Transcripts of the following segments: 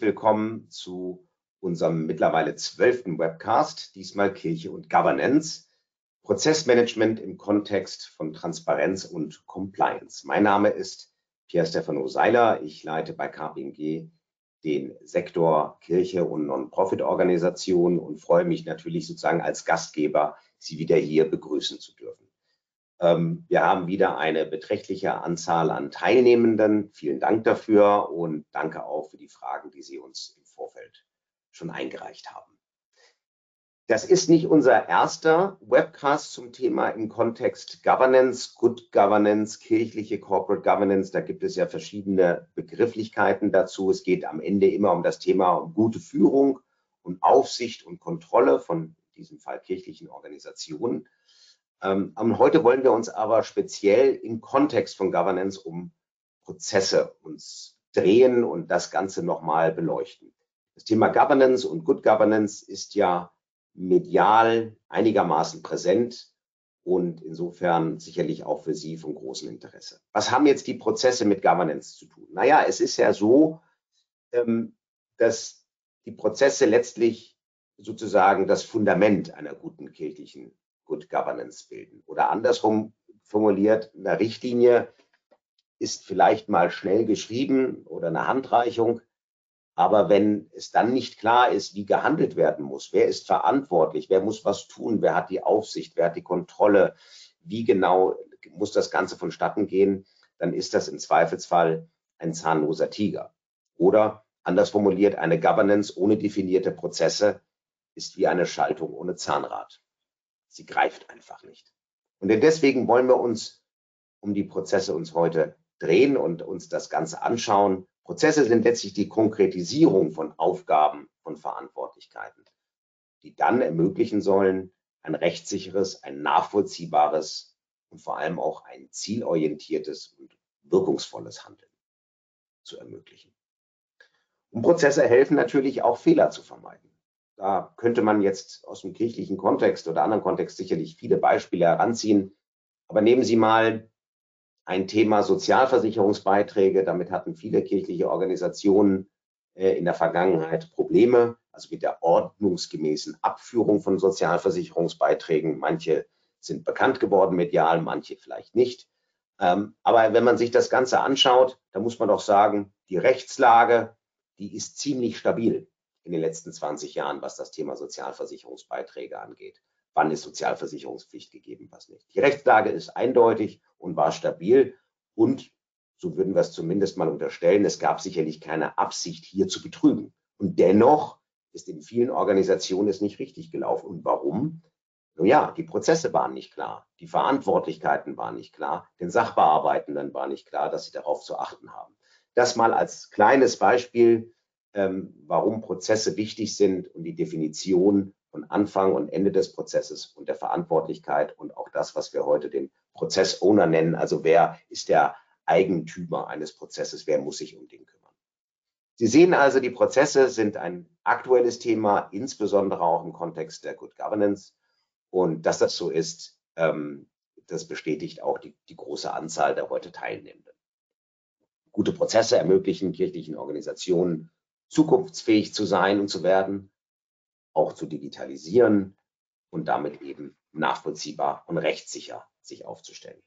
willkommen zu unserem mittlerweile zwölften Webcast, diesmal Kirche und Governance, Prozessmanagement im Kontext von Transparenz und Compliance. Mein Name ist Pierre Stefano Seiler. Ich leite bei KPMG den Sektor Kirche und Non-Profit-Organisationen und freue mich natürlich sozusagen als Gastgeber, Sie wieder hier begrüßen zu dürfen. Ähm, wir haben wieder eine beträchtliche Anzahl an Teilnehmenden. Vielen Dank dafür und danke auch für die Fragen, die Sie uns im Vorfeld schon eingereicht haben. Das ist nicht unser erster Webcast zum Thema im Kontext Governance, Good Governance, kirchliche Corporate Governance. Da gibt es ja verschiedene Begrifflichkeiten dazu. Es geht am Ende immer um das Thema um gute Führung und Aufsicht und Kontrolle von in diesem Fall kirchlichen Organisationen. Ähm, heute wollen wir uns aber speziell im Kontext von Governance um Prozesse uns drehen und das Ganze nochmal beleuchten. Das Thema Governance und Good Governance ist ja medial einigermaßen präsent und insofern sicherlich auch für Sie von großem Interesse. Was haben jetzt die Prozesse mit Governance zu tun? Naja, es ist ja so, ähm, dass die Prozesse letztlich sozusagen das Fundament einer guten kirchlichen Good Governance bilden. Oder andersrum formuliert, eine Richtlinie ist vielleicht mal schnell geschrieben oder eine Handreichung, aber wenn es dann nicht klar ist, wie gehandelt werden muss, wer ist verantwortlich, wer muss was tun, wer hat die Aufsicht, wer hat die Kontrolle, wie genau muss das Ganze vonstatten gehen, dann ist das im Zweifelsfall ein zahnloser Tiger. Oder anders formuliert, eine Governance ohne definierte Prozesse ist wie eine Schaltung ohne Zahnrad. Sie greift einfach nicht. Und deswegen wollen wir uns um die Prozesse uns heute drehen und uns das Ganze anschauen. Prozesse sind letztlich die Konkretisierung von Aufgaben und Verantwortlichkeiten, die dann ermöglichen sollen, ein rechtssicheres, ein nachvollziehbares und vor allem auch ein zielorientiertes und wirkungsvolles Handeln zu ermöglichen. Und Prozesse helfen natürlich auch Fehler zu vermeiden. Da könnte man jetzt aus dem kirchlichen Kontext oder anderen Kontext sicherlich viele Beispiele heranziehen. Aber nehmen Sie mal ein Thema Sozialversicherungsbeiträge. Damit hatten viele kirchliche Organisationen äh, in der Vergangenheit Probleme, also mit der ordnungsgemäßen Abführung von Sozialversicherungsbeiträgen. Manche sind bekannt geworden medial, manche vielleicht nicht. Ähm, aber wenn man sich das Ganze anschaut, da muss man doch sagen, die Rechtslage, die ist ziemlich stabil in den letzten 20 Jahren, was das Thema Sozialversicherungsbeiträge angeht. Wann ist Sozialversicherungspflicht gegeben, was nicht. Die Rechtslage ist eindeutig und war stabil und so würden wir es zumindest mal unterstellen, es gab sicherlich keine Absicht, hier zu betrügen. Und dennoch ist in vielen Organisationen es nicht richtig gelaufen. Und warum? Nun ja, die Prozesse waren nicht klar, die Verantwortlichkeiten waren nicht klar, den Sachbearbeitenden war nicht klar, dass sie darauf zu achten haben. Das mal als kleines Beispiel ähm, warum Prozesse wichtig sind und die Definition von Anfang und Ende des Prozesses und der Verantwortlichkeit und auch das, was wir heute den Prozess-Owner nennen. Also wer ist der Eigentümer eines Prozesses? Wer muss sich um den kümmern? Sie sehen also, die Prozesse sind ein aktuelles Thema, insbesondere auch im Kontext der Good Governance. Und dass das so ist, ähm, das bestätigt auch die, die große Anzahl der heute Teilnehmenden. Gute Prozesse ermöglichen kirchlichen Organisationen zukunftsfähig zu sein und zu werden, auch zu digitalisieren und damit eben nachvollziehbar und rechtssicher sich aufzustellen.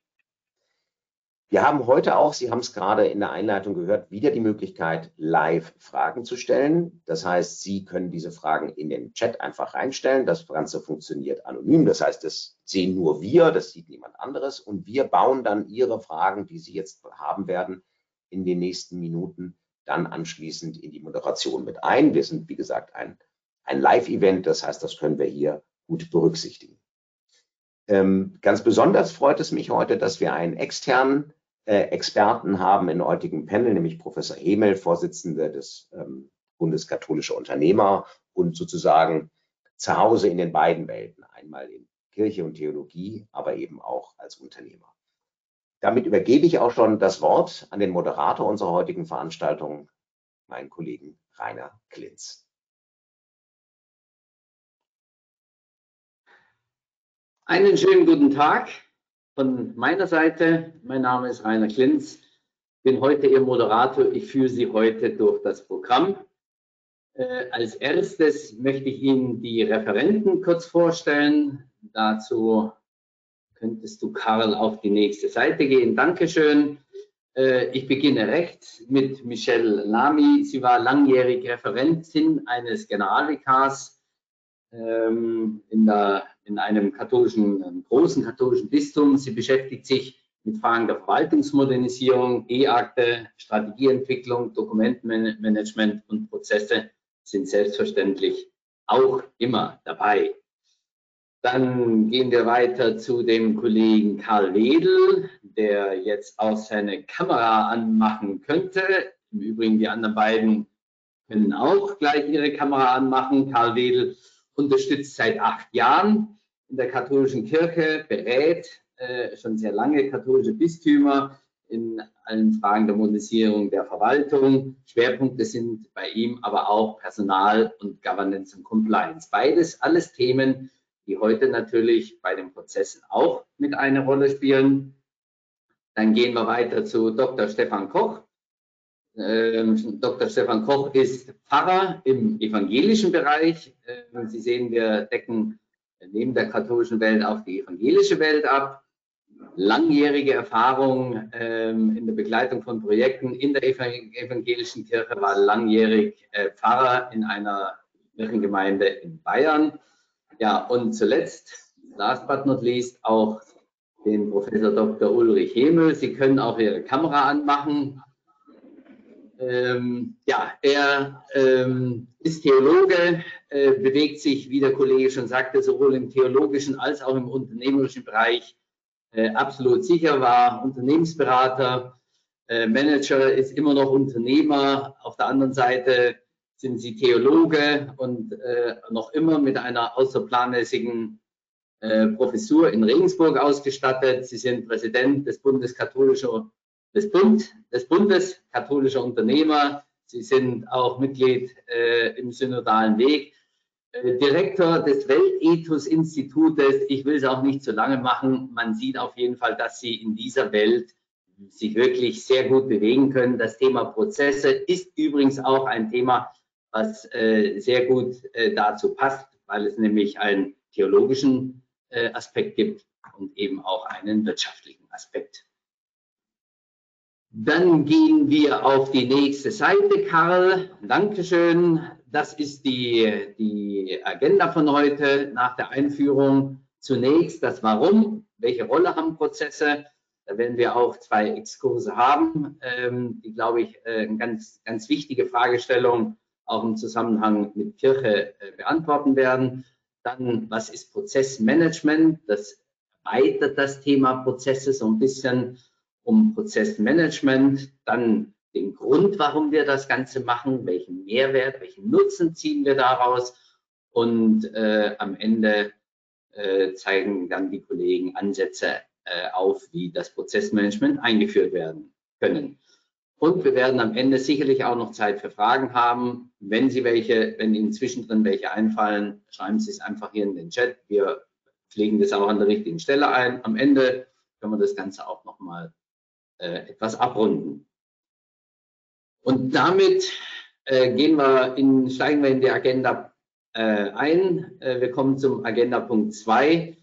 Wir haben heute auch, Sie haben es gerade in der Einleitung gehört, wieder die Möglichkeit, live Fragen zu stellen. Das heißt, Sie können diese Fragen in den Chat einfach reinstellen. Das Ganze funktioniert anonym. Das heißt, das sehen nur wir, das sieht niemand anderes. Und wir bauen dann Ihre Fragen, die Sie jetzt haben werden, in den nächsten Minuten dann anschließend in die Moderation mit ein. Wir sind, wie gesagt, ein, ein Live-Event, das heißt, das können wir hier gut berücksichtigen. Ähm, ganz besonders freut es mich heute, dass wir einen externen äh, Experten haben in heutigem Panel, nämlich Professor Hemel, Vorsitzender des ähm, Bundeskatholische Unternehmer und sozusagen zu Hause in den beiden Welten, einmal in Kirche und Theologie, aber eben auch als Unternehmer. Damit übergebe ich auch schon das Wort an den Moderator unserer heutigen Veranstaltung, meinen Kollegen Rainer Klinz. Einen schönen guten Tag von meiner Seite. Mein Name ist Rainer Klinz, bin heute Ihr Moderator. Ich führe Sie heute durch das Programm. Äh, als erstes möchte ich Ihnen die Referenten kurz vorstellen. Dazu könntest du, Karl, auf die nächste Seite gehen. Dankeschön. Äh, ich beginne rechts mit Michelle Lamy. Sie war langjährig Referentin eines Generalvikars ähm, in, der, in einem katholischen, einem großen katholischen Bistum. Sie beschäftigt sich mit Fragen der Verwaltungsmodernisierung, E-Akte, Strategieentwicklung, Dokumentmanagement und Prozesse sind selbstverständlich auch immer dabei. Dann gehen wir weiter zu dem Kollegen Karl Wedel, der jetzt auch seine Kamera anmachen könnte. Im Übrigen, die anderen beiden können auch gleich ihre Kamera anmachen. Karl Wedel unterstützt seit acht Jahren in der katholischen Kirche, berät äh, schon sehr lange katholische Bistümer in allen Fragen der Modernisierung der Verwaltung. Schwerpunkte sind bei ihm aber auch Personal und Governance und Compliance. Beides alles Themen, die heute natürlich bei den Prozessen auch mit eine Rolle spielen. Dann gehen wir weiter zu Dr. Stefan Koch. Ähm, Dr. Stefan Koch ist Pfarrer im evangelischen Bereich. Ähm, Sie sehen, wir decken neben der katholischen Welt auch die evangelische Welt ab langjährige Erfahrung ähm, in der Begleitung von Projekten in der evangelischen Kirche, war langjährig äh, Pfarrer in einer Kirchengemeinde in Bayern. Ja, und zuletzt, last but not least, auch den Professor Dr. Ulrich Hemel. Sie können auch Ihre Kamera anmachen. Ähm, ja, er ähm, ist Theologe, äh, bewegt sich, wie der Kollege schon sagte, sowohl im theologischen als auch im unternehmerischen Bereich äh, absolut sicher war, Unternehmensberater, äh, Manager ist immer noch Unternehmer. Auf der anderen Seite sind sie Theologe und äh, noch immer mit einer außerplanmäßigen äh, Professur in Regensburg ausgestattet. Sie sind Präsident des Bundes katholischer des, Bund, des Bundes katholischer Unternehmer. Sie sind auch Mitglied äh, im synodalen Weg. Äh, Direktor des Weltethos-Institutes. Ich will es auch nicht so lange machen. Man sieht auf jeden Fall, dass Sie in dieser Welt sich wirklich sehr gut bewegen können. Das Thema Prozesse ist übrigens auch ein Thema, was äh, sehr gut äh, dazu passt, weil es nämlich einen theologischen äh, Aspekt gibt und eben auch einen wirtschaftlichen Aspekt. Dann gehen wir auf die nächste Seite, Karl. Dankeschön. Das ist die, die Agenda von heute nach der Einführung. Zunächst das Warum, welche Rolle haben Prozesse? Da werden wir auch zwei Exkurse haben, ähm, die, glaube ich, äh, eine ganz, ganz wichtige Fragestellung auch im Zusammenhang mit Kirche äh, beantworten werden. Dann, was ist Prozessmanagement? Das erweitert das Thema Prozesse so ein bisschen um Prozessmanagement. Dann den Grund, warum wir das Ganze machen, welchen Mehrwert, welchen Nutzen ziehen wir daraus. Und äh, am Ende äh, zeigen dann die Kollegen Ansätze äh, auf, wie das Prozessmanagement eingeführt werden können. Und wir werden am Ende sicherlich auch noch Zeit für Fragen haben. Wenn Sie welche, wenn Ihnen zwischendrin welche einfallen, schreiben Sie es einfach hier in den Chat. Wir pflegen das auch an der richtigen Stelle ein. Am Ende können wir das Ganze auch nochmal äh, etwas abrunden. Und damit äh, gehen wir in, steigen wir in die Agenda äh, ein. Äh, wir kommen zum Agenda Punkt 2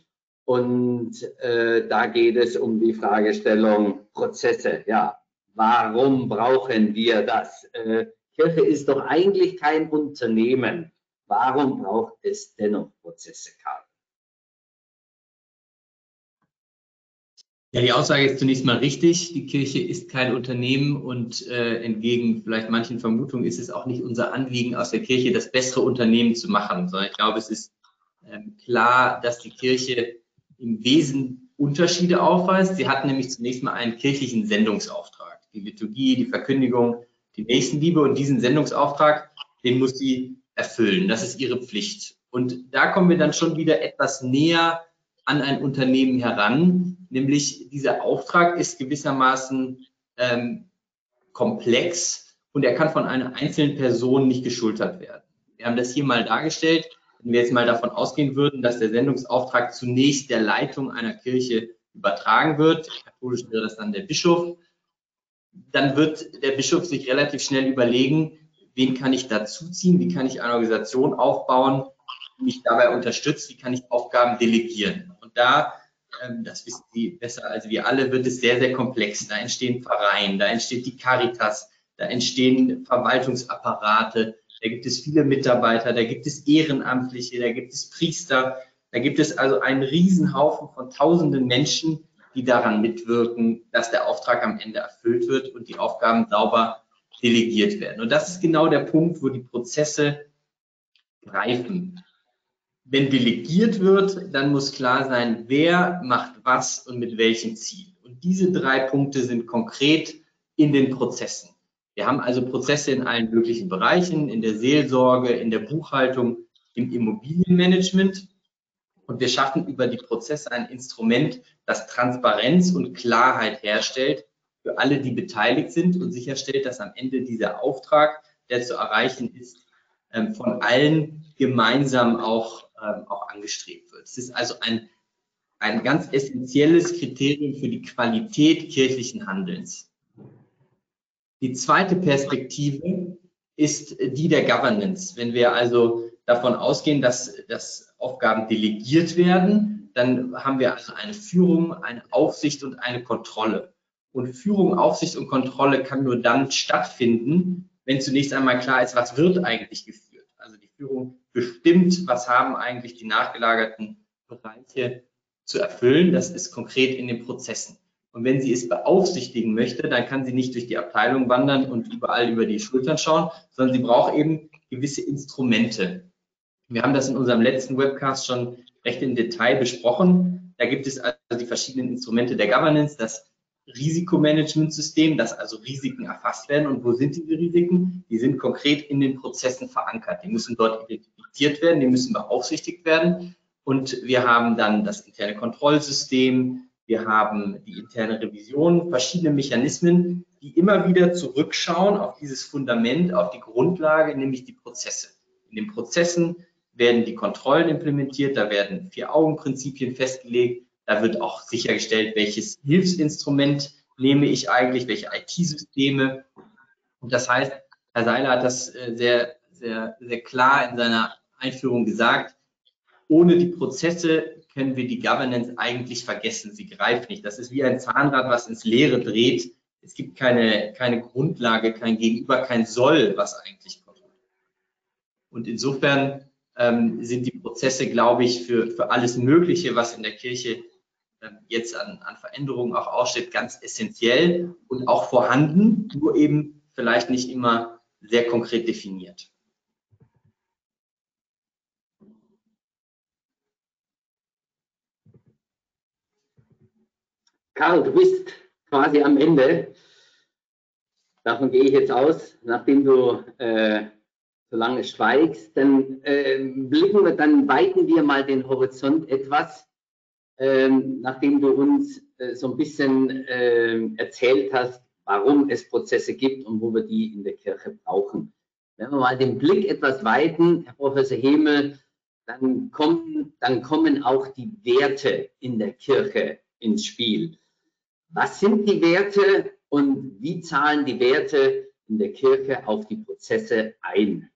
und äh, da geht es um die Fragestellung Prozesse. Ja, warum brauchen wir das? Äh, Kirche ist doch eigentlich kein Unternehmen. Warum braucht es dennoch Prozesse, Karl? Ja, die Aussage ist zunächst mal richtig. Die Kirche ist kein Unternehmen und äh, entgegen vielleicht manchen Vermutungen ist es auch nicht unser Anliegen, aus der Kirche das bessere Unternehmen zu machen, sondern ich glaube, es ist ähm, klar, dass die Kirche im Wesen Unterschiede aufweist. Sie hat nämlich zunächst mal einen kirchlichen Sendungsauftrag. Die Liturgie, die Verkündigung, die Nächstenliebe und diesen Sendungsauftrag, den muss sie erfüllen. Das ist ihre Pflicht. Und da kommen wir dann schon wieder etwas näher an ein Unternehmen heran, nämlich dieser Auftrag ist gewissermaßen ähm, komplex und er kann von einer einzelnen Person nicht geschultert werden. Wir haben das hier mal dargestellt. Wenn wir jetzt mal davon ausgehen würden, dass der Sendungsauftrag zunächst der Leitung einer Kirche übertragen wird, katholisch wäre das dann der Bischof, dann wird der Bischof sich relativ schnell überlegen, wen kann ich dazuziehen, wie kann ich eine Organisation aufbauen, die mich dabei unterstützt, wie kann ich Aufgaben delegieren. Und da, ähm, das wissen Sie besser als wir alle, wird es sehr, sehr komplex. Da entstehen Vereine, da entsteht die Caritas, da entstehen Verwaltungsapparate, da gibt es viele Mitarbeiter, da gibt es Ehrenamtliche, da gibt es Priester, da gibt es also einen Riesenhaufen von tausenden Menschen, die daran mitwirken, dass der Auftrag am Ende erfüllt wird und die Aufgaben sauber delegiert werden. Und das ist genau der Punkt, wo die Prozesse greifen. Wenn delegiert wird, dann muss klar sein, wer macht was und mit welchem Ziel. Und diese drei Punkte sind konkret in den Prozessen. Wir haben also Prozesse in allen möglichen Bereichen, in der Seelsorge, in der Buchhaltung, im Immobilienmanagement. Und wir schaffen über die Prozesse ein Instrument, das Transparenz und Klarheit herstellt für alle, die beteiligt sind und sicherstellt, dass am Ende dieser Auftrag, der zu erreichen ist, ähm, von allen gemeinsam auch, ähm, auch angestrebt wird. Es ist also ein, ein ganz essentielles Kriterium für die Qualität kirchlichen Handelns. Die zweite Perspektive ist die der Governance. Wenn wir also davon ausgehen, dass, dass Aufgaben delegiert werden, dann haben wir also eine Führung, eine Aufsicht und eine Kontrolle. Und Führung, Aufsicht und Kontrolle kann nur dann stattfinden, wenn zunächst einmal klar ist, was wird eigentlich geführt. Also die Führung bestimmt, was haben eigentlich die nachgelagerten Bereiche zu erfüllen. Das ist konkret in den Prozessen. Und wenn sie es beaufsichtigen möchte, dann kann sie nicht durch die Abteilung wandern und überall über die Schultern schauen, sondern sie braucht eben gewisse Instrumente. Wir haben das in unserem letzten Webcast schon recht im Detail besprochen. Da gibt es also die verschiedenen Instrumente der Governance, das Risikomanagementsystem, dass also Risiken erfasst werden. Und wo sind diese Risiken? Die sind konkret in den Prozessen verankert. Die müssen dort identifiziert werden, die müssen beaufsichtigt werden. Und wir haben dann das interne Kontrollsystem, wir haben die interne Revision, verschiedene Mechanismen, die immer wieder zurückschauen auf dieses Fundament, auf die Grundlage, nämlich die Prozesse. In den Prozessen werden die Kontrollen implementiert, da werden Vier-Augen-Prinzipien festgelegt, da wird auch sichergestellt, welches Hilfsinstrument nehme ich eigentlich, welche IT-Systeme. Und das heißt, Herr Seiler hat das äh, sehr, sehr, sehr klar in seiner Einführung gesagt. Ohne die Prozesse können wir die Governance eigentlich vergessen. Sie greift nicht. Das ist wie ein Zahnrad, was ins Leere dreht. Es gibt keine, keine Grundlage, kein Gegenüber, kein Soll, was eigentlich kommt. Und insofern ähm, sind die Prozesse, glaube ich, für, für alles Mögliche, was in der Kirche ähm, jetzt an, an Veränderungen auch aussteht, ganz essentiell und auch vorhanden, nur eben vielleicht nicht immer sehr konkret definiert. Karl, du bist quasi am Ende. Davon gehe ich jetzt aus, nachdem du äh, so lange schweigst. Dann äh, blicken wir, dann weiten wir mal den Horizont etwas, äh, nachdem du uns äh, so ein bisschen ähm, erzählt hast, warum es Prozesse gibt und wo wir die in der Kirche brauchen. Wenn wir mal den Blick etwas weiten, Herr Professor Hemel, dann kommen, dann kommen auch die Werte in der Kirche ins Spiel. Was sind die Werte und wie zahlen die Werte in der Kirche auf die Prozesse ein?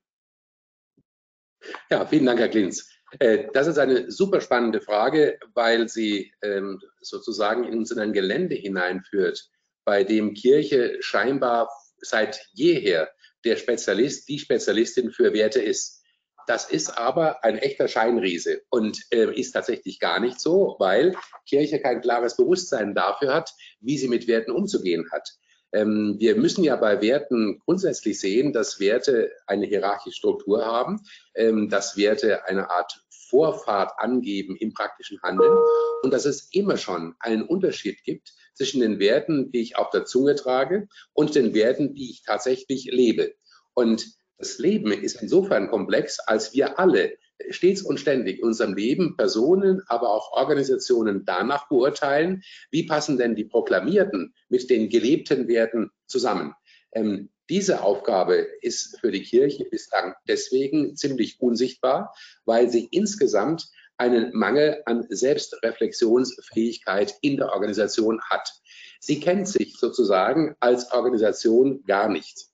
Ja, vielen Dank, Herr Klinz. Äh, das ist eine super spannende Frage, weil sie ähm, sozusagen uns in ein Gelände hineinführt, bei dem Kirche scheinbar seit jeher der Spezialist, die Spezialistin für Werte ist. Das ist aber ein echter Scheinriese und äh, ist tatsächlich gar nicht so, weil Kirche kein klares Bewusstsein dafür hat, wie sie mit Werten umzugehen hat. Ähm, wir müssen ja bei Werten grundsätzlich sehen, dass Werte eine hierarchische Struktur haben, ähm, dass Werte eine Art Vorfahrt angeben im praktischen Handeln und dass es immer schon einen Unterschied gibt zwischen den Werten, die ich auf der Zunge trage und den Werten, die ich tatsächlich lebe. Und das Leben ist insofern komplex, als wir alle stets und ständig in unserem Leben Personen, aber auch Organisationen danach beurteilen, wie passen denn die proklamierten mit den gelebten Werten zusammen. Ähm, diese Aufgabe ist für die Kirche bislang deswegen ziemlich unsichtbar, weil sie insgesamt einen Mangel an Selbstreflexionsfähigkeit in der Organisation hat. Sie kennt sich sozusagen als Organisation gar nicht.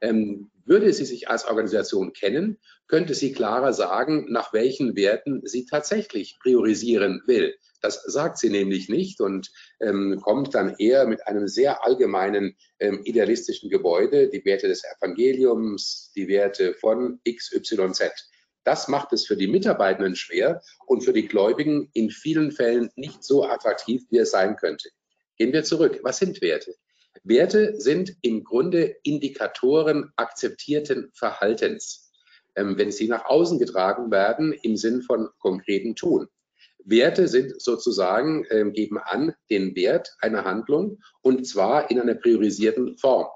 Ähm, Würde sie sich als Organisation kennen, könnte sie klarer sagen, nach welchen Werten sie tatsächlich priorisieren will. Das sagt sie nämlich nicht und ähm, kommt dann eher mit einem sehr allgemeinen ähm, idealistischen Gebäude, die Werte des Evangeliums, die Werte von XYZ. Das macht es für die Mitarbeitenden schwer und für die Gläubigen in vielen Fällen nicht so attraktiv, wie es sein könnte. Gehen wir zurück. Was sind Werte? Werte sind im Grunde Indikatoren akzeptierten Verhaltens, ähm, wenn sie nach außen getragen werden im Sinn von konkreten Tun. Werte sind sozusagen, äh, geben an den Wert einer Handlung und zwar in einer priorisierten Form.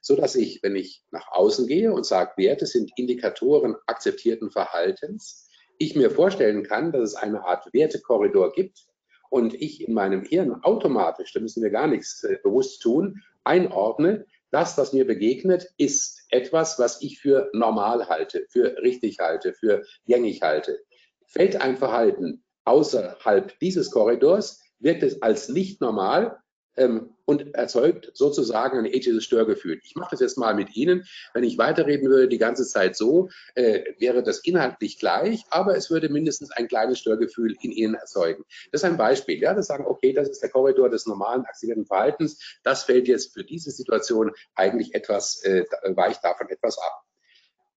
So dass ich, wenn ich nach außen gehe und sage, Werte sind Indikatoren akzeptierten Verhaltens, ich mir vorstellen kann, dass es eine Art Wertekorridor gibt und ich in meinem Hirn automatisch, da müssen wir gar nichts äh, bewusst tun, einordne, das, was mir begegnet, ist etwas, was ich für normal halte, für richtig halte, für gängig halte. Fällt ein Verhalten außerhalb dieses Korridors, wirkt es als nicht normal ähm, und erzeugt sozusagen ein ethisches Störgefühl. Ich mache das jetzt mal mit Ihnen. Wenn ich weiterreden würde die ganze Zeit so, äh, wäre das inhaltlich gleich, aber es würde mindestens ein kleines Störgefühl in Ihnen erzeugen. Das ist ein Beispiel. Ja, das sagen, okay, das ist der Korridor des normalen aktivierten Verhaltens. Das fällt jetzt für diese Situation eigentlich etwas, äh, weicht davon etwas ab.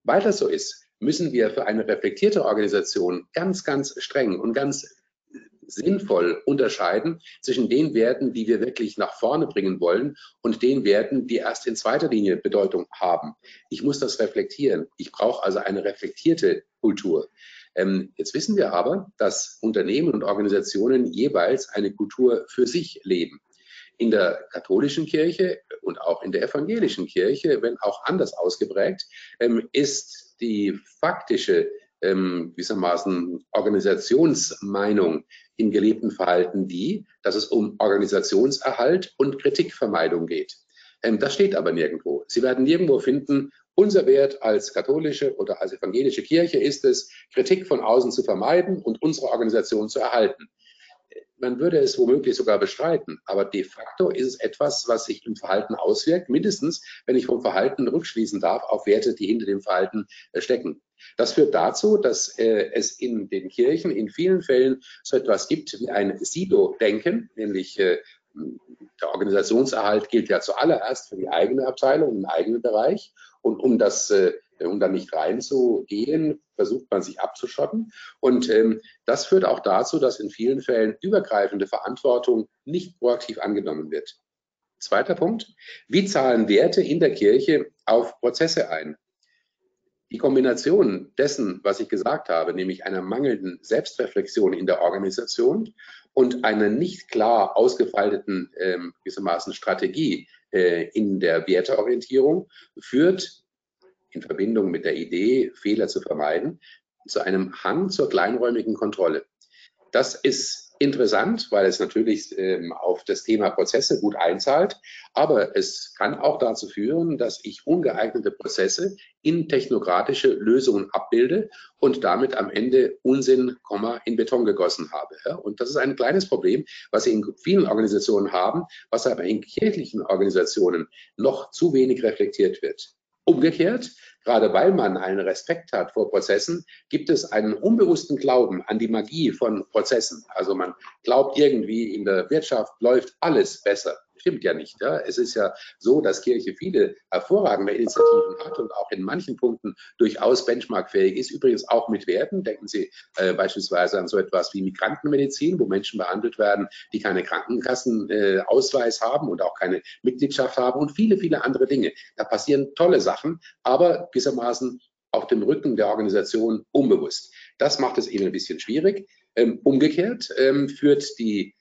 Weil das so ist, müssen wir für eine reflektierte Organisation ganz, ganz streng und ganz sinnvoll unterscheiden zwischen den Werten, die wir wirklich nach vorne bringen wollen und den Werten, die erst in zweiter Linie Bedeutung haben. Ich muss das reflektieren. Ich brauche also eine reflektierte Kultur. Ähm, jetzt wissen wir aber, dass Unternehmen und Organisationen jeweils eine Kultur für sich leben. In der katholischen Kirche und auch in der evangelischen Kirche, wenn auch anders ausgeprägt, ähm, ist die faktische ähm, gewissermaßen Organisationsmeinung im gelebten Verhalten die, dass es um Organisationserhalt und Kritikvermeidung geht. Ähm, das steht aber nirgendwo. Sie werden nirgendwo finden, unser Wert als katholische oder als evangelische Kirche ist es, Kritik von außen zu vermeiden und unsere Organisation zu erhalten man würde es womöglich sogar bestreiten, aber de facto ist es etwas, was sich im Verhalten auswirkt, mindestens, wenn ich vom Verhalten rückschließen darf auf Werte, die hinter dem Verhalten äh, stecken. Das führt dazu, dass äh, es in den Kirchen in vielen Fällen so etwas gibt wie ein Silo-Denken, nämlich äh, der Organisationserhalt gilt ja zuallererst für die eigene Abteilung, im eigenen Bereich. Und um das äh, um da nicht reinzugehen, versucht man sich abzuschotten. Und ähm, das führt auch dazu, dass in vielen Fällen übergreifende Verantwortung nicht proaktiv angenommen wird. Zweiter Punkt. Wie zahlen Werte in der Kirche auf Prozesse ein? Die Kombination dessen, was ich gesagt habe, nämlich einer mangelnden Selbstreflexion in der Organisation und einer nicht klar ausgefalteten ähm, gewissermaßen Strategie äh, in der Werteorientierung, führt in Verbindung mit der Idee, Fehler zu vermeiden, zu einem Hang zur kleinräumigen Kontrolle. Das ist interessant, weil es natürlich ähm, auf das Thema Prozesse gut einzahlt, aber es kann auch dazu führen, dass ich ungeeignete Prozesse in technokratische Lösungen abbilde und damit am Ende Unsinn, in Beton gegossen habe. Ja? Und das ist ein kleines Problem, was Sie in vielen Organisationen haben, was aber in kirchlichen Organisationen noch zu wenig reflektiert wird. Umgekehrt, gerade weil man einen Respekt hat vor Prozessen, gibt es einen unbewussten Glauben an die Magie von Prozessen. Also man glaubt irgendwie, in der Wirtschaft läuft alles besser stimmt ja nicht. Ja. Es ist ja so, dass Kirche viele hervorragende Initiativen hat und auch in manchen Punkten durchaus benchmarkfähig ist. Übrigens auch mit Werten. Denken Sie äh, beispielsweise an so etwas wie Migrantenmedizin, wo Menschen behandelt werden, die keine Krankenkassenausweis äh, haben und auch keine Mitgliedschaft haben und viele, viele andere Dinge. Da passieren tolle Sachen, aber gewissermaßen auf dem Rücken der Organisation unbewusst. Das macht es eben ein bisschen schwierig. Ähm, umgekehrt ähm, führt die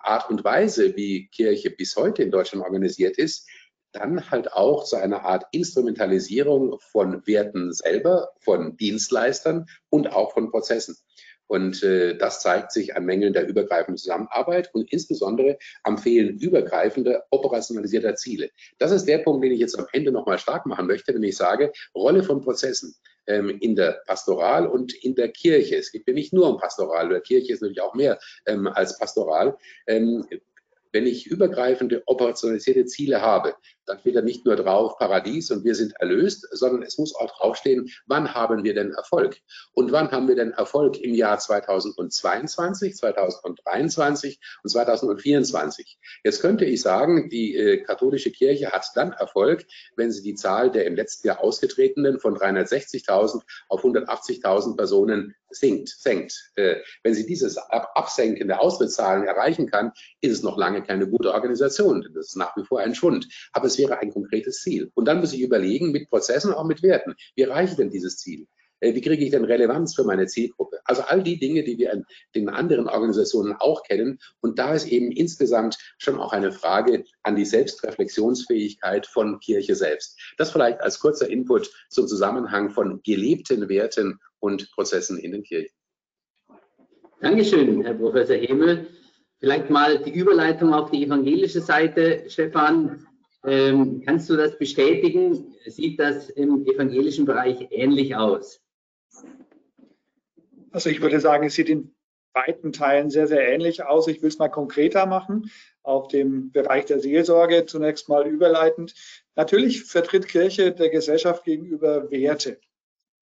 Art und Weise, wie Kirche bis heute in Deutschland organisiert ist, dann halt auch zu einer Art Instrumentalisierung von Werten selber, von Dienstleistern und auch von Prozessen. Und äh, das zeigt sich an Mängeln der übergreifenden Zusammenarbeit und insbesondere am Fehlen übergreifender operationalisierter Ziele. Das ist der Punkt, den ich jetzt am Ende nochmal stark machen möchte, wenn ich sage, Rolle von Prozessen ähm, in der Pastoral und in der Kirche. Es geht ja nicht nur um Pastoral, oder Kirche ist natürlich auch mehr ähm, als Pastoral. Ähm, wenn ich übergreifende operationalisierte Ziele habe, dann steht da nicht nur drauf Paradies und wir sind erlöst, sondern es muss auch draufstehen, wann haben wir denn Erfolg? Und wann haben wir denn Erfolg im Jahr 2022, 2023 und 2024? Jetzt könnte ich sagen, die äh, katholische Kirche hat dann Erfolg, wenn sie die Zahl der im letzten Jahr ausgetretenen von 360.000 auf 180.000 Personen sinkt, senkt. Äh, wenn sie dieses Ab Absenken der Austrittszahlen erreichen kann, ist es noch lange keine gute Organisation. Das ist nach wie vor ein Schwund. Aber es wäre ein konkretes Ziel. Und dann muss ich überlegen, mit Prozessen, auch mit Werten, wie erreiche ich denn dieses Ziel? Äh, wie kriege ich denn Relevanz für meine Zielgruppe? Also all die Dinge, die wir in den anderen Organisationen auch kennen. Und da ist eben insgesamt schon auch eine Frage an die Selbstreflexionsfähigkeit von Kirche selbst. Das vielleicht als kurzer Input zum Zusammenhang von gelebten Werten und Prozessen in den Kirchen. Dankeschön, Herr Professor Hemel. Vielleicht mal die Überleitung auf die evangelische Seite. Stefan, ähm, kannst du das bestätigen? Sieht das im evangelischen Bereich ähnlich aus? Also ich würde sagen, es sieht in weiten Teilen sehr, sehr ähnlich aus. Ich will es mal konkreter machen, auf dem Bereich der Seelsorge zunächst mal überleitend. Natürlich vertritt Kirche der Gesellschaft gegenüber Werte,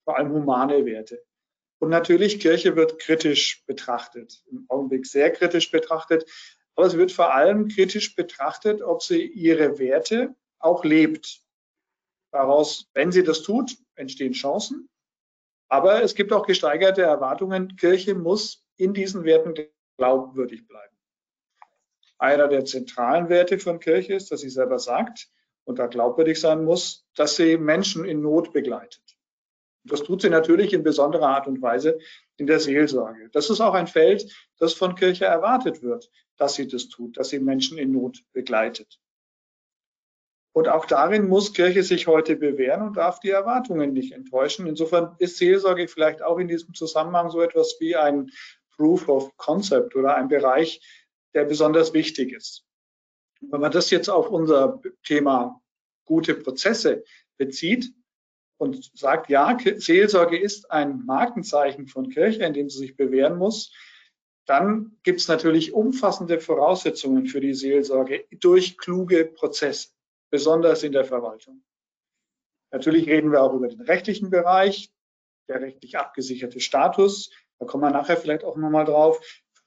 vor allem humane Werte. Und natürlich, Kirche wird kritisch betrachtet, im Augenblick sehr kritisch betrachtet. Aber es wird vor allem kritisch betrachtet, ob sie ihre Werte auch lebt. Daraus, wenn sie das tut, entstehen Chancen. Aber es gibt auch gesteigerte Erwartungen. Kirche muss in diesen Werten glaubwürdig bleiben. Einer der zentralen Werte von Kirche ist, dass sie selber sagt und da glaubwürdig sein muss, dass sie Menschen in Not begleitet. Das tut sie natürlich in besonderer Art und Weise in der Seelsorge. Das ist auch ein Feld, das von Kirche erwartet wird dass sie das tut, dass sie Menschen in Not begleitet. Und auch darin muss Kirche sich heute bewähren und darf die Erwartungen nicht enttäuschen. Insofern ist Seelsorge vielleicht auch in diesem Zusammenhang so etwas wie ein Proof of Concept oder ein Bereich, der besonders wichtig ist. Wenn man das jetzt auf unser Thema gute Prozesse bezieht und sagt, ja, Seelsorge ist ein Markenzeichen von Kirche, in dem sie sich bewähren muss, dann gibt es natürlich umfassende Voraussetzungen für die Seelsorge durch kluge Prozesse, besonders in der Verwaltung. Natürlich reden wir auch über den rechtlichen Bereich, der rechtlich abgesicherte Status. Da kommen wir nachher vielleicht auch nochmal drauf.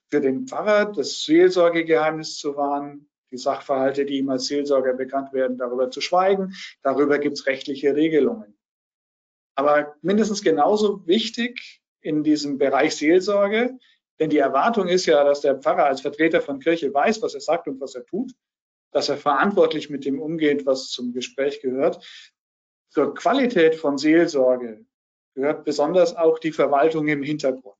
Für den Pfarrer das Seelsorgegeheimnis zu wahren, die Sachverhalte, die ihm als Seelsorger bekannt werden, darüber zu schweigen. Darüber gibt es rechtliche Regelungen. Aber mindestens genauso wichtig in diesem Bereich Seelsorge denn die Erwartung ist ja, dass der Pfarrer als Vertreter von Kirche weiß, was er sagt und was er tut, dass er verantwortlich mit dem umgeht, was zum Gespräch gehört. Zur Qualität von Seelsorge gehört besonders auch die Verwaltung im Hintergrund.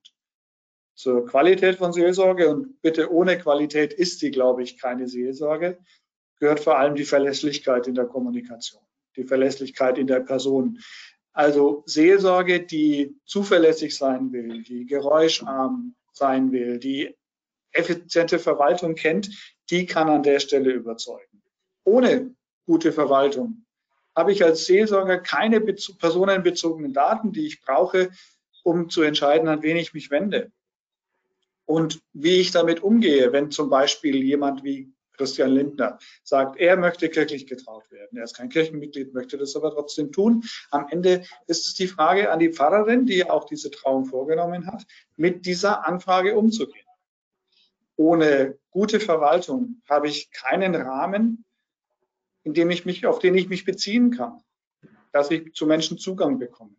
Zur Qualität von Seelsorge und bitte ohne Qualität ist sie, glaube ich, keine Seelsorge, gehört vor allem die Verlässlichkeit in der Kommunikation, die Verlässlichkeit in der Person. Also Seelsorge, die zuverlässig sein will, die geräuscharm, sein will, die effiziente Verwaltung kennt, die kann an der Stelle überzeugen. Ohne gute Verwaltung habe ich als Seelsorger keine personenbezogenen Daten, die ich brauche, um zu entscheiden, an wen ich mich wende. Und wie ich damit umgehe, wenn zum Beispiel jemand wie Christian Lindner sagt, er möchte kirchlich getraut werden. Er ist kein Kirchenmitglied, möchte das aber trotzdem tun. Am Ende ist es die Frage an die Pfarrerin, die auch diese Trauung vorgenommen hat, mit dieser Anfrage umzugehen. Ohne gute Verwaltung habe ich keinen Rahmen, in dem ich mich, auf den ich mich beziehen kann, dass ich zu Menschen Zugang bekomme.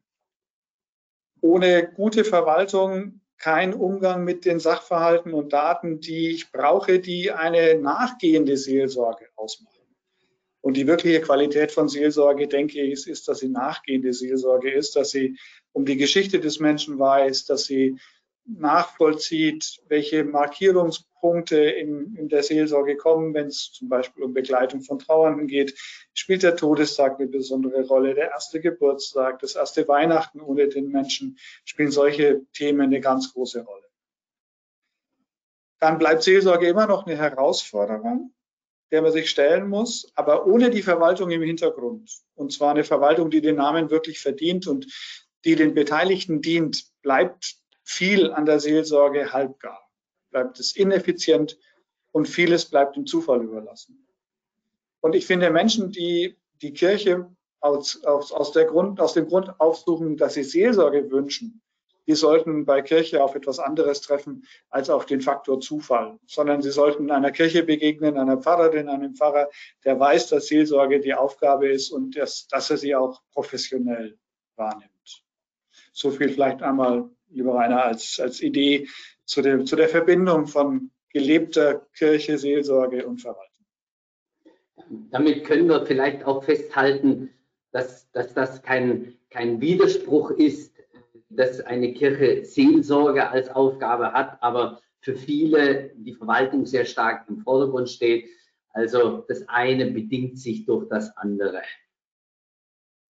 Ohne gute Verwaltung kein Umgang mit den Sachverhalten und Daten, die ich brauche, die eine nachgehende Seelsorge ausmachen. Und die wirkliche Qualität von Seelsorge, denke ich, ist, ist, dass sie nachgehende Seelsorge ist, dass sie um die Geschichte des Menschen weiß, dass sie nachvollzieht, welche Markierungspunkte in, in der Seelsorge kommen, wenn es zum Beispiel um Begleitung von Trauernden geht, spielt der Todestag eine besondere Rolle, der erste Geburtstag, das erste Weihnachten ohne den Menschen spielen solche Themen eine ganz große Rolle. Dann bleibt Seelsorge immer noch eine Herausforderung, der man sich stellen muss, aber ohne die Verwaltung im Hintergrund. Und zwar eine Verwaltung, die den Namen wirklich verdient und die den Beteiligten dient, bleibt viel an der Seelsorge halbgar. Bleibt es ineffizient und vieles bleibt dem Zufall überlassen. Und ich finde Menschen, die die Kirche aus, aus, aus, der Grund, aus dem Grund aufsuchen, dass sie Seelsorge wünschen, die sollten bei Kirche auf etwas anderes treffen als auf den Faktor Zufall, sondern sie sollten einer Kirche begegnen, einer Pfarrerin, einem Pfarrer, der weiß, dass Seelsorge die Aufgabe ist und dass, dass er sie auch professionell wahrnimmt. So viel vielleicht einmal, lieber Rainer, als, als Idee zu, dem, zu der Verbindung von gelebter Kirche, Seelsorge und Verwaltung. Damit können wir vielleicht auch festhalten, dass, dass das kein, kein Widerspruch ist, dass eine Kirche Seelsorge als Aufgabe hat, aber für viele die Verwaltung sehr stark im Vordergrund steht. Also das eine bedingt sich durch das andere.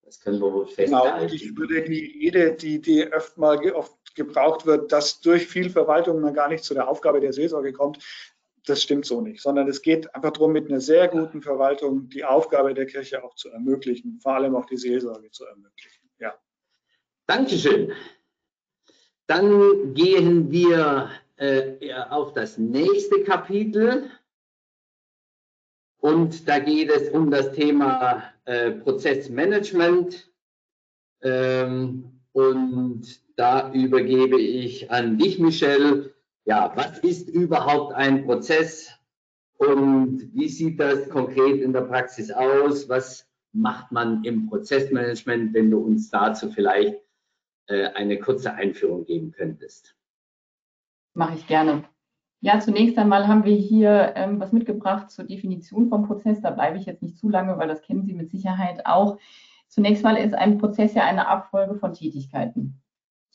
Das können wir wohl festhalten. Genau, und ich würde die Rede, die, die öfter mal oft gebraucht wird, dass durch viel Verwaltung man gar nicht zu der Aufgabe der Seelsorge kommt, das stimmt so nicht, sondern es geht einfach darum, mit einer sehr guten Verwaltung die Aufgabe der Kirche auch zu ermöglichen, vor allem auch die Seelsorge zu ermöglichen. Ja. Dankeschön. Dann gehen wir äh, auf das nächste Kapitel. Und da geht es um das Thema äh, Prozessmanagement. Ähm, und da übergebe ich an dich, Michelle. Ja, was ist überhaupt ein Prozess und wie sieht das konkret in der Praxis aus? Was macht man im Prozessmanagement, wenn du uns dazu vielleicht äh, eine kurze Einführung geben könntest? Mache ich gerne. Ja, zunächst einmal haben wir hier ähm, was mitgebracht zur Definition vom Prozess. Da bleibe ich jetzt nicht zu lange, weil das kennen Sie mit Sicherheit auch. Zunächst mal ist ein Prozess ja eine Abfolge von Tätigkeiten.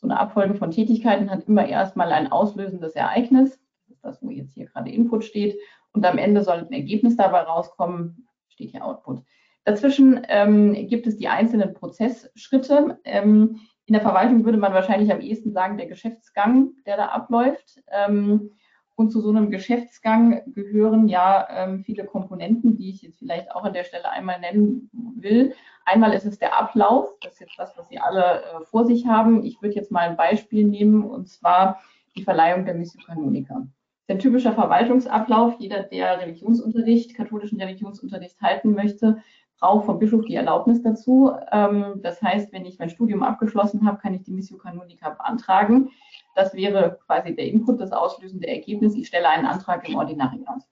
So eine Abfolge von Tätigkeiten hat immer erstmal ein auslösendes Ereignis. Das ist das, wo jetzt hier gerade Input steht. Und am Ende soll ein Ergebnis dabei rauskommen, steht hier Output. Dazwischen ähm, gibt es die einzelnen Prozessschritte. Ähm, in der Verwaltung würde man wahrscheinlich am ehesten sagen, der Geschäftsgang, der da abläuft. Ähm, und zu so einem Geschäftsgang gehören ja ähm, viele Komponenten, die ich jetzt vielleicht auch an der Stelle einmal nennen will. Einmal ist es der Ablauf, das ist jetzt das, was Sie alle äh, vor sich haben. Ich würde jetzt mal ein Beispiel nehmen, und zwar die Verleihung der Missio Canonica. Der typischer Verwaltungsablauf, jeder, der Religionsunterricht, katholischen Religionsunterricht halten möchte, brauche vom Bischof die Erlaubnis dazu. Ähm, das heißt, wenn ich mein Studium abgeschlossen habe, kann ich die Missio Canonica beantragen. Das wäre quasi der Input, das auslösende Ergebnis. Ich stelle einen Antrag im Ordinariat.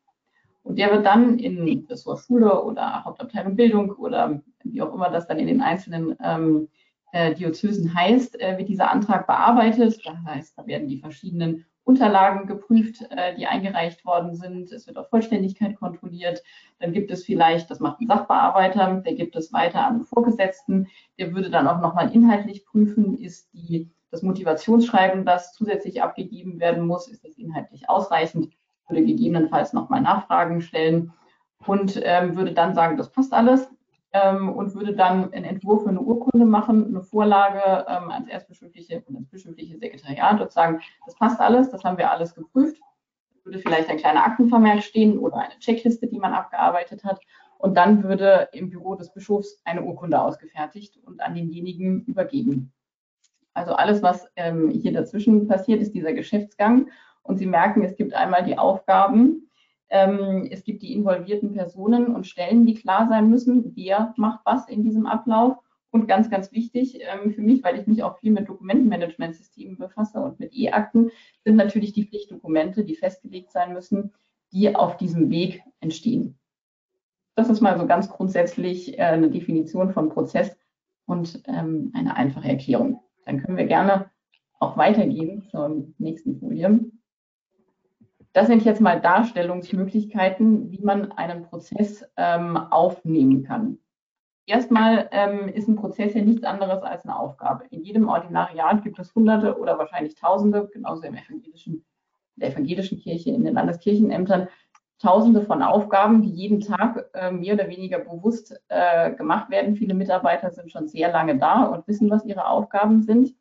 Und der wird dann in Ressort Schule oder Hauptabteilung Bildung oder wie auch immer das dann in den einzelnen ähm, äh, Diözesen heißt, äh, wird dieser Antrag bearbeitet. Das heißt, da werden die verschiedenen Unterlagen geprüft, äh, die eingereicht worden sind. Es wird auf Vollständigkeit kontrolliert. Dann gibt es vielleicht, das macht ein Sachbearbeiter, der gibt es weiter an Vorgesetzten. Der würde dann auch nochmal inhaltlich prüfen, ist die, das Motivationsschreiben, das zusätzlich abgegeben werden muss, ist das inhaltlich ausreichend, würde gegebenenfalls nochmal Nachfragen stellen und ähm, würde dann sagen, das passt alles ähm, und würde dann einen Entwurf für eine Urkunde machen, eine Vorlage ähm, ans erzbischöfliche und ans bischöfliche Sekretariat und sagen, das passt alles, das haben wir alles geprüft. Würde vielleicht ein kleiner Aktenvermerk stehen oder eine Checkliste, die man abgearbeitet hat. Und dann würde im Büro des Bischofs eine Urkunde ausgefertigt und an denjenigen übergeben. Also alles, was ähm, hier dazwischen passiert, ist dieser Geschäftsgang. Und Sie merken, es gibt einmal die Aufgaben, ähm, es gibt die involvierten Personen und Stellen, die klar sein müssen, wer macht was in diesem Ablauf. Und ganz, ganz wichtig ähm, für mich, weil ich mich auch viel mit Dokumentenmanagementsystemen befasse und mit E-Akten, sind natürlich die Pflichtdokumente, die festgelegt sein müssen, die auf diesem Weg entstehen. Das ist mal so ganz grundsätzlich äh, eine Definition von Prozess und ähm, eine einfache Erklärung. Dann können wir gerne auch weitergehen zur nächsten Folie. Das sind jetzt mal Darstellungsmöglichkeiten, wie man einen Prozess ähm, aufnehmen kann. Erstmal ähm, ist ein Prozess ja nichts anderes als eine Aufgabe. In jedem Ordinariat gibt es Hunderte oder wahrscheinlich Tausende, genauso im evangelischen, der evangelischen Kirche, in den Landeskirchenämtern, Tausende von Aufgaben, die jeden Tag äh, mehr oder weniger bewusst äh, gemacht werden. Viele Mitarbeiter sind schon sehr lange da und wissen, was ihre Aufgaben sind.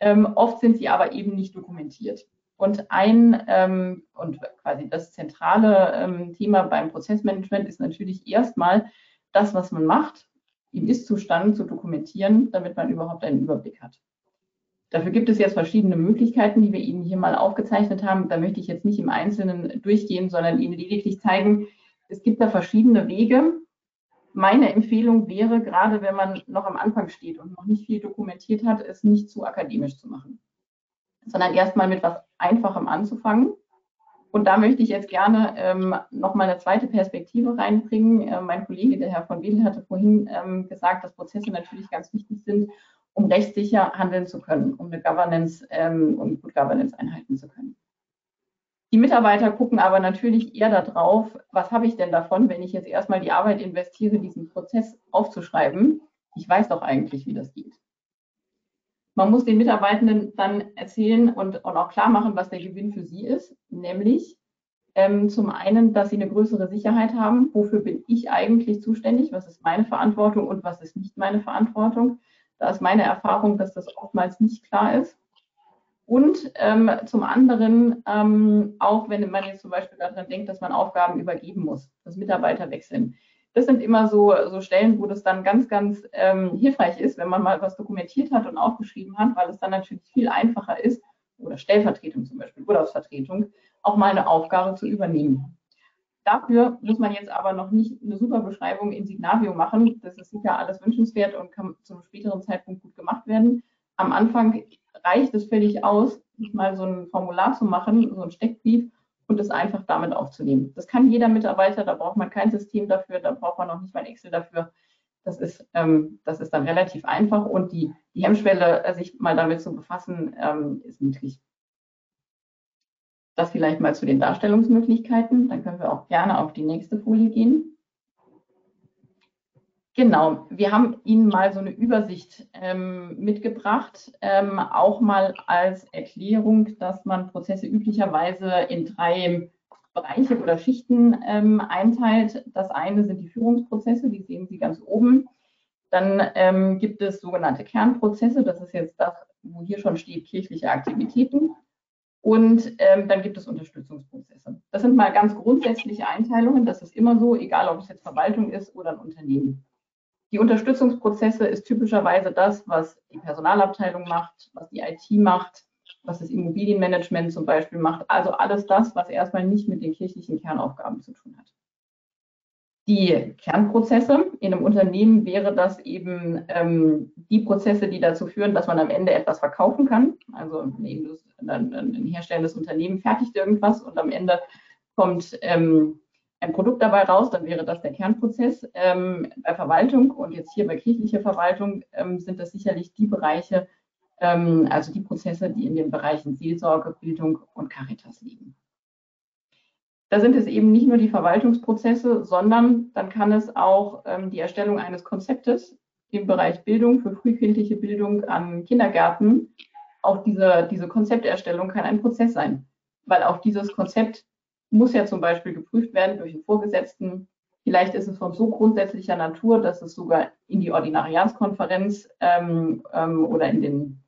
Ähm, oft sind sie aber eben nicht dokumentiert. Und ein ähm, und quasi das zentrale ähm, Thema beim Prozessmanagement ist natürlich erstmal das, was man macht, im Ist-Zustand zu dokumentieren, damit man überhaupt einen Überblick hat. Dafür gibt es jetzt verschiedene Möglichkeiten, die wir Ihnen hier mal aufgezeichnet haben. Da möchte ich jetzt nicht im Einzelnen durchgehen, sondern Ihnen lediglich zeigen, es gibt da verschiedene Wege. Meine Empfehlung wäre, gerade wenn man noch am Anfang steht und noch nicht viel dokumentiert hat, es nicht zu akademisch zu machen, sondern erstmal mit was Einfachem anzufangen. Und da möchte ich jetzt gerne ähm, noch mal eine zweite Perspektive reinbringen. Äh, mein Kollege, der Herr von Wedel, hatte vorhin ähm, gesagt, dass Prozesse natürlich ganz wichtig sind um rechtssicher handeln zu können, um eine Governance ähm, und Good Governance einhalten zu können. Die Mitarbeiter gucken aber natürlich eher darauf, was habe ich denn davon, wenn ich jetzt erstmal die Arbeit investiere, diesen Prozess aufzuschreiben. Ich weiß doch eigentlich, wie das geht. Man muss den Mitarbeitenden dann erzählen und, und auch klar machen, was der Gewinn für sie ist, nämlich ähm, zum einen, dass sie eine größere Sicherheit haben. Wofür bin ich eigentlich zuständig? Was ist meine Verantwortung und was ist nicht meine Verantwortung? Da ist meine Erfahrung, dass das oftmals nicht klar ist. Und ähm, zum anderen, ähm, auch wenn man jetzt zum Beispiel daran denkt, dass man Aufgaben übergeben muss, dass Mitarbeiter wechseln. Das sind immer so, so Stellen, wo das dann ganz, ganz ähm, hilfreich ist, wenn man mal was dokumentiert hat und aufgeschrieben hat, weil es dann natürlich viel einfacher ist, oder Stellvertretung zum Beispiel, Urlaubsvertretung, auch mal eine Aufgabe zu übernehmen. Dafür muss man jetzt aber noch nicht eine super Beschreibung in Signavio machen. Das ist sicher alles wünschenswert und kann zum späteren Zeitpunkt gut gemacht werden. Am Anfang reicht es völlig aus, mal so ein Formular zu machen, so ein Steckbrief und es einfach damit aufzunehmen. Das kann jeder Mitarbeiter, da braucht man kein System dafür, da braucht man noch nicht mal Excel dafür. Das ist, ähm, das ist dann relativ einfach und die, die Hemmschwelle, sich mal damit zu befassen, ähm, ist niedrig. Das vielleicht mal zu den Darstellungsmöglichkeiten. Dann können wir auch gerne auf die nächste Folie gehen. Genau, wir haben Ihnen mal so eine Übersicht ähm, mitgebracht, ähm, auch mal als Erklärung, dass man Prozesse üblicherweise in drei Bereiche oder Schichten ähm, einteilt. Das eine sind die Führungsprozesse, die sehen Sie ganz oben. Dann ähm, gibt es sogenannte Kernprozesse, das ist jetzt das, wo hier schon steht, kirchliche Aktivitäten. Und ähm, dann gibt es Unterstützungsprozesse. Das sind mal ganz grundsätzliche Einteilungen. Das ist immer so, egal ob es jetzt Verwaltung ist oder ein Unternehmen. Die Unterstützungsprozesse ist typischerweise das, was die Personalabteilung macht, was die IT macht, was das Immobilienmanagement zum Beispiel macht. Also alles das, was erstmal nicht mit den kirchlichen Kernaufgaben zu tun hat die Kernprozesse. In einem Unternehmen wäre das eben ähm, die Prozesse, die dazu führen, dass man am Ende etwas verkaufen kann. Also ein, ein herstellendes Unternehmen fertigt irgendwas und am Ende kommt ähm, ein Produkt dabei raus, dann wäre das der Kernprozess. Ähm, bei Verwaltung und jetzt hier bei kirchlicher Verwaltung ähm, sind das sicherlich die Bereiche, ähm, also die Prozesse, die in den Bereichen Seelsorge, Bildung und Caritas liegen. Da sind es eben nicht nur die Verwaltungsprozesse, sondern dann kann es auch ähm, die Erstellung eines Konzeptes im Bereich Bildung für frühkindliche Bildung an Kindergärten. Auch diese, diese Konzepterstellung kann ein Prozess sein, weil auch dieses Konzept muss ja zum Beispiel geprüft werden durch einen Vorgesetzten. Vielleicht ist es von so grundsätzlicher Natur, dass es sogar in die Ordinariatskonferenz ähm, ähm, oder in, den,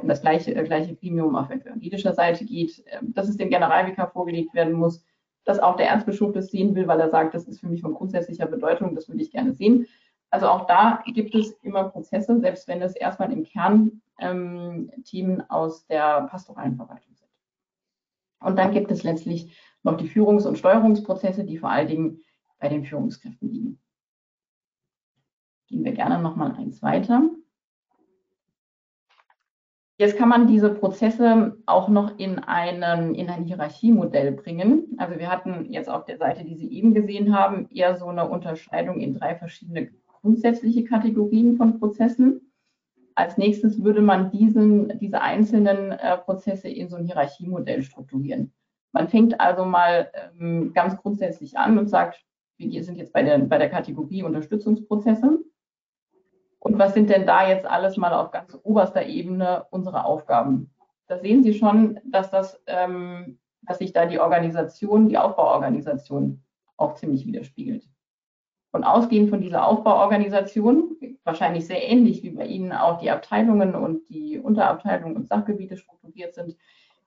in das gleiche, äh, gleiche Gremium auf evangelischer Seite geht, äh, dass es dem Generalvikar vorgelegt werden muss dass auch der Erzbischof das sehen will, weil er sagt, das ist für mich von grundsätzlicher Bedeutung, das würde ich gerne sehen. Also auch da gibt es immer Prozesse, selbst wenn es erstmal im Kern ähm, Themen aus der pastoralen Verwaltung sind. Und dann gibt es letztlich noch die Führungs- und Steuerungsprozesse, die vor allen Dingen bei den Führungskräften liegen. Gehen wir gerne noch mal eins weiter. Jetzt kann man diese Prozesse auch noch in, einen, in ein Hierarchiemodell bringen. Also wir hatten jetzt auf der Seite, die Sie eben gesehen haben, eher so eine Unterscheidung in drei verschiedene grundsätzliche Kategorien von Prozessen. Als nächstes würde man diesen, diese einzelnen äh, Prozesse in so ein Hierarchiemodell strukturieren. Man fängt also mal ähm, ganz grundsätzlich an und sagt, wir sind jetzt bei der, bei der Kategorie Unterstützungsprozesse. Und was sind denn da jetzt alles mal auf ganz oberster Ebene unsere Aufgaben? Da sehen Sie schon, dass das, ähm, dass sich da die Organisation, die Aufbauorganisation auch ziemlich widerspiegelt. Und ausgehend von dieser Aufbauorganisation, wahrscheinlich sehr ähnlich wie bei Ihnen auch die Abteilungen und die Unterabteilungen und Sachgebiete strukturiert sind,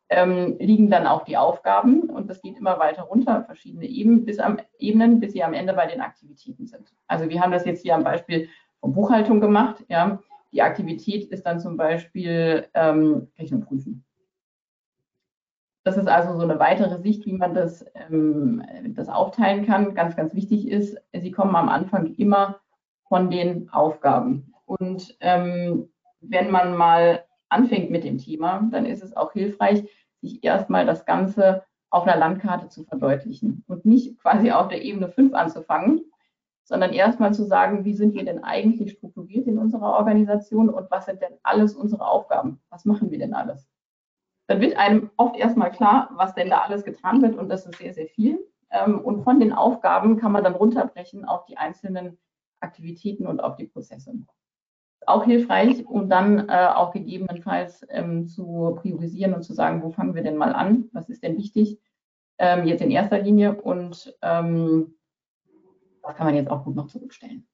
ähm, liegen dann auch die Aufgaben und das geht immer weiter runter, verschiedene Ebenen bis, am, Ebenen, bis sie am Ende bei den Aktivitäten sind. Also wir haben das jetzt hier am Beispiel Buchhaltung gemacht. Ja. Die Aktivität ist dann zum Beispiel ähm, Rechnung prüfen. Das ist also so eine weitere Sicht, wie man das, ähm, das aufteilen kann. Ganz, ganz wichtig ist, Sie kommen am Anfang immer von den Aufgaben. Und ähm, wenn man mal anfängt mit dem Thema, dann ist es auch hilfreich, sich erstmal das Ganze auf einer Landkarte zu verdeutlichen und nicht quasi auf der Ebene 5 anzufangen, sondern erstmal zu sagen, wie sind wir denn eigentlich strukturiert in unserer Organisation und was sind denn alles unsere Aufgaben? Was machen wir denn alles? Dann wird einem oft erstmal klar, was denn da alles getan wird und das ist sehr, sehr viel. Ähm, und von den Aufgaben kann man dann runterbrechen auf die einzelnen Aktivitäten und auf die Prozesse. Auch hilfreich, um dann äh, auch gegebenenfalls ähm, zu priorisieren und zu sagen, wo fangen wir denn mal an? Was ist denn wichtig? Ähm, jetzt in erster Linie und das kann man jetzt auch gut noch zurückstellen.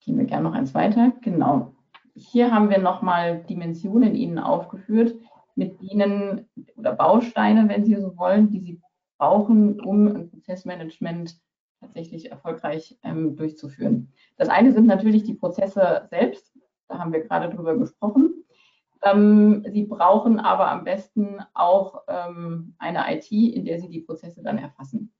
Gehen wir gerne noch eins weiter. Genau. Hier haben wir nochmal Dimensionen Ihnen aufgeführt, mit denen oder Bausteine, wenn Sie so wollen, die Sie brauchen, um ein Prozessmanagement tatsächlich erfolgreich ähm, durchzuführen. Das eine sind natürlich die Prozesse selbst, da haben wir gerade drüber gesprochen. Ähm, Sie brauchen aber am besten auch ähm, eine IT, in der Sie die Prozesse dann erfassen.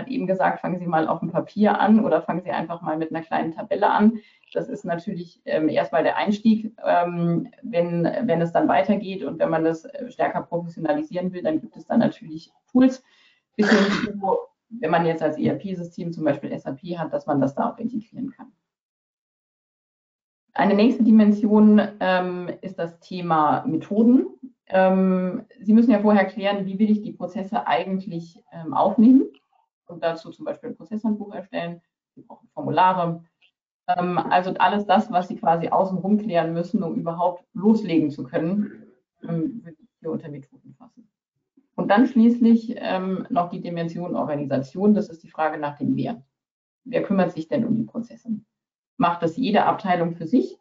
Habe eben gesagt, fangen Sie mal auf dem Papier an oder fangen Sie einfach mal mit einer kleinen Tabelle an. Das ist natürlich ähm, erstmal der Einstieg. Ähm, wenn, wenn es dann weitergeht und wenn man das äh, stärker professionalisieren will, dann gibt es dann natürlich Tools, bis hin zu wenn man jetzt als ERP-System zum Beispiel SAP hat, dass man das da auch integrieren kann. Eine nächste Dimension ähm, ist das Thema Methoden. Ähm, Sie müssen ja vorher klären, wie will ich die Prozesse eigentlich ähm, aufnehmen und dazu zum Beispiel ein Prozesshandbuch erstellen. Sie brauchen Formulare. Ähm, also alles das, was Sie quasi außenrum klären müssen, um überhaupt loslegen zu können, ähm, würde ich hier unter Methoden fassen. Und dann schließlich ähm, noch die Dimension Organisation. Das ist die Frage nach dem Wer. Wer kümmert sich denn um die Prozesse? Macht das jede Abteilung für sich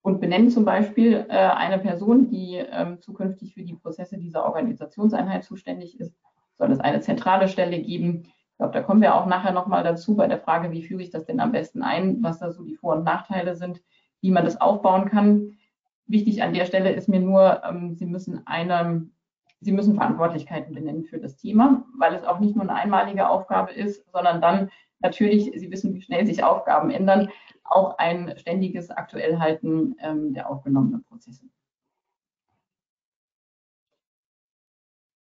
und benennt zum Beispiel äh, eine Person, die ähm, zukünftig für die Prozesse dieser Organisationseinheit zuständig ist? Soll es eine zentrale Stelle geben? Glaube, da kommen wir auch nachher nochmal dazu bei der Frage, wie führe ich das denn am besten ein, was da so die Vor- und Nachteile sind, wie man das aufbauen kann. Wichtig an der Stelle ist mir nur, ähm, Sie müssen eine Sie müssen Verantwortlichkeiten benennen für das Thema, weil es auch nicht nur eine einmalige Aufgabe ist, sondern dann natürlich, Sie wissen, wie schnell sich Aufgaben ändern, auch ein ständiges Aktuellhalten ähm, der aufgenommenen Prozesse.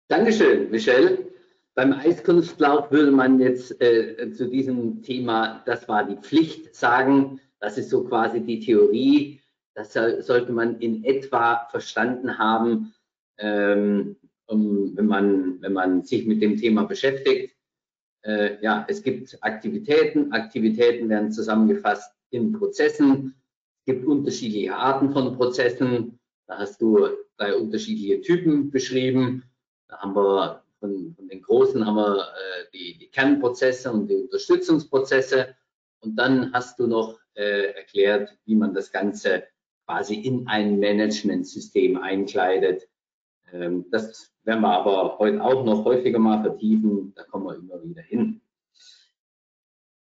Dankeschön, Michelle. Beim Eiskunstlauf würde man jetzt äh, zu diesem Thema, das war die Pflicht, sagen. Das ist so quasi die Theorie. Das sollte man in etwa verstanden haben. Ähm, um, wenn, man, wenn man sich mit dem Thema beschäftigt. Äh, ja, es gibt Aktivitäten. Aktivitäten werden zusammengefasst in Prozessen. Es gibt unterschiedliche Arten von Prozessen. Da hast du drei unterschiedliche Typen beschrieben. Da haben wir von, von den großen haben wir äh, die, die, Kernprozesse und die Unterstützungsprozesse. Und dann hast du noch äh, erklärt, wie man das Ganze quasi in ein Managementsystem einkleidet. Ähm, das werden wir aber heute auch noch häufiger mal vertiefen. Da kommen wir immer wieder hin.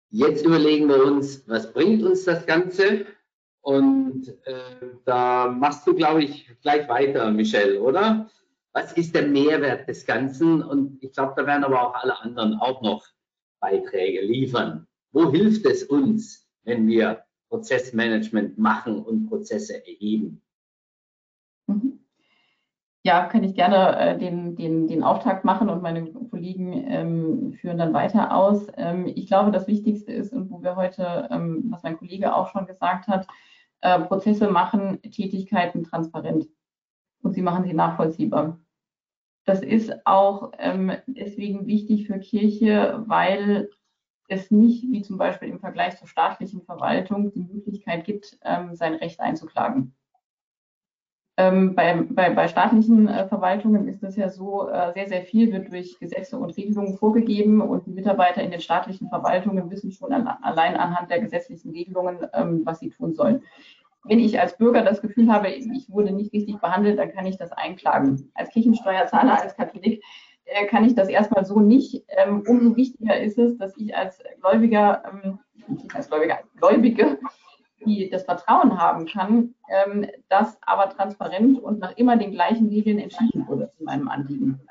Jetzt überlegen wir uns, was bringt uns das Ganze? Und äh, da machst du, glaube ich, gleich weiter, Michelle, oder? Was ist der Mehrwert des Ganzen? Und ich glaube, da werden aber auch alle anderen auch noch Beiträge liefern. Wo hilft es uns, wenn wir Prozessmanagement machen und Prozesse erheben? Mhm. Ja, kann ich gerne äh, den, den, den Auftakt machen und meine Kollegen ähm, führen dann weiter aus. Ähm, ich glaube, das Wichtigste ist, und wo wir heute, ähm, was mein Kollege auch schon gesagt hat, äh, Prozesse machen Tätigkeiten transparent und sie machen sie nachvollziehbar. Das ist auch ähm, deswegen wichtig für Kirche, weil es nicht, wie zum Beispiel im Vergleich zur staatlichen Verwaltung, die Möglichkeit gibt, ähm, sein Recht einzuklagen. Ähm, bei, bei, bei, staatlichen äh, Verwaltungen ist es ja so, äh, sehr, sehr viel wird durch Gesetze und Regelungen vorgegeben und die Mitarbeiter in den staatlichen Verwaltungen wissen schon an, allein anhand der gesetzlichen Regelungen, ähm, was sie tun sollen. Wenn ich als Bürger das Gefühl habe, ich wurde nicht richtig behandelt, dann kann ich das einklagen. Als Kirchensteuerzahler, als Katholik äh, kann ich das erstmal so nicht. Ähm, umso wichtiger ist es, dass ich als Gläubiger, ähm, als Gläubiger, als Gläubige die das Vertrauen haben kann, ähm, dass aber transparent und nach immer den gleichen Regeln entschieden wurde zu meinem Anliegen.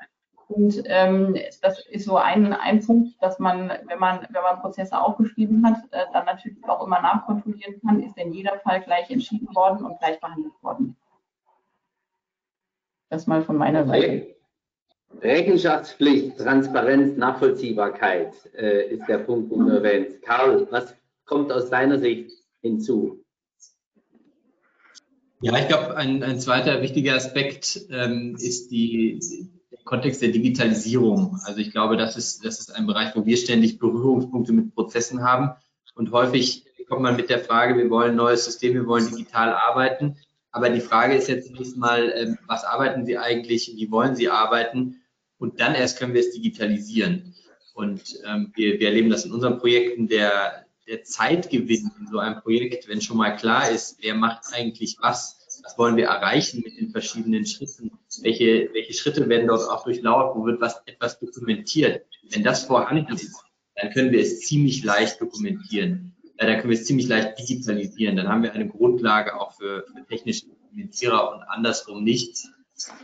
Und ähm, das ist so ein, ein Punkt, dass man, wenn man, wenn man Prozesse aufgeschrieben hat, äh, dann natürlich auch immer nachkontrollieren kann, ist in jeder Fall gleich entschieden worden und gleich behandelt worden. Das mal von meiner Seite. Rechenschaftspflicht, Transparenz, Nachvollziehbarkeit äh, ist der Punkt, den du erwähnt. Karl, was kommt aus deiner Sicht hinzu? Ja, ich glaube, ein, ein zweiter wichtiger Aspekt ähm, ist die, Kontext der Digitalisierung. Also ich glaube, das ist, das ist ein Bereich, wo wir ständig Berührungspunkte mit Prozessen haben. Und häufig kommt man mit der Frage, wir wollen ein neues System, wir wollen digital arbeiten. Aber die Frage ist jetzt zunächst mal, ähm, was arbeiten Sie eigentlich, wie wollen Sie arbeiten? Und dann erst können wir es digitalisieren. Und ähm, wir, wir erleben das in unseren Projekten, der, der Zeitgewinn in so einem Projekt, wenn schon mal klar ist, wer macht eigentlich was, was wollen wir erreichen mit den verschiedenen Schritten, welche, welche Schritte werden dort auch durchlaufen, wo wird was etwas dokumentiert. Wenn das vorhanden ist, dann können wir es ziemlich leicht dokumentieren. Äh, dann können wir es ziemlich leicht digitalisieren. Dann haben wir eine Grundlage auch für, für technische Dokumentierer und andersrum nicht.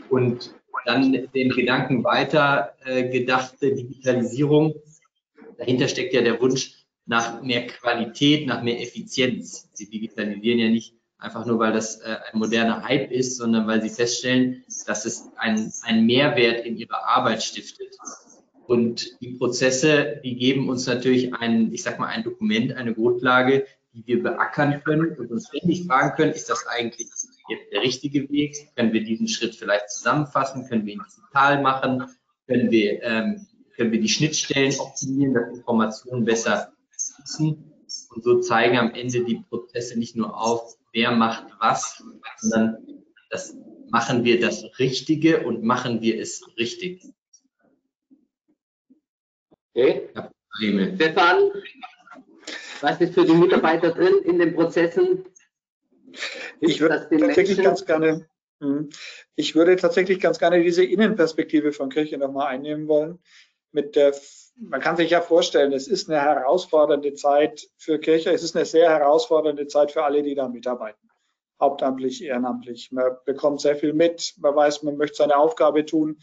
Und dann den Gedanken weiter äh, gedachte Digitalisierung. Dahinter steckt ja der Wunsch, nach mehr Qualität, nach mehr Effizienz. Sie digitalisieren ja nicht einfach nur, weil das äh, ein moderner Hype ist, sondern weil sie feststellen, dass es einen, einen Mehrwert in ihrer Arbeit stiftet. Und die Prozesse, die geben uns natürlich ein, ich sag mal, ein Dokument, eine Grundlage, die wir beackern können und uns ständig fragen können, ist das eigentlich jetzt der richtige Weg? Können wir diesen Schritt vielleicht zusammenfassen? Können wir ihn digital machen? Können wir, ähm, können wir die Schnittstellen optimieren, dass Informationen besser nutzen. Und so zeigen am Ende die Prozesse nicht nur auf, wer macht was, sondern das machen wir das Richtige und machen wir es richtig. Okay. Stefan, was ist für die Mitarbeiter drin in den Prozessen? Ich würde tatsächlich Menschen? ganz gerne, hm, ich würde tatsächlich ganz gerne diese Innenperspektive von Kirche nochmal einnehmen wollen. Mit der man kann sich ja vorstellen, es ist eine herausfordernde Zeit für Kirche, es ist eine sehr herausfordernde Zeit für alle, die da mitarbeiten, hauptamtlich, ehrenamtlich. Man bekommt sehr viel mit, man weiß, man möchte seine Aufgabe tun.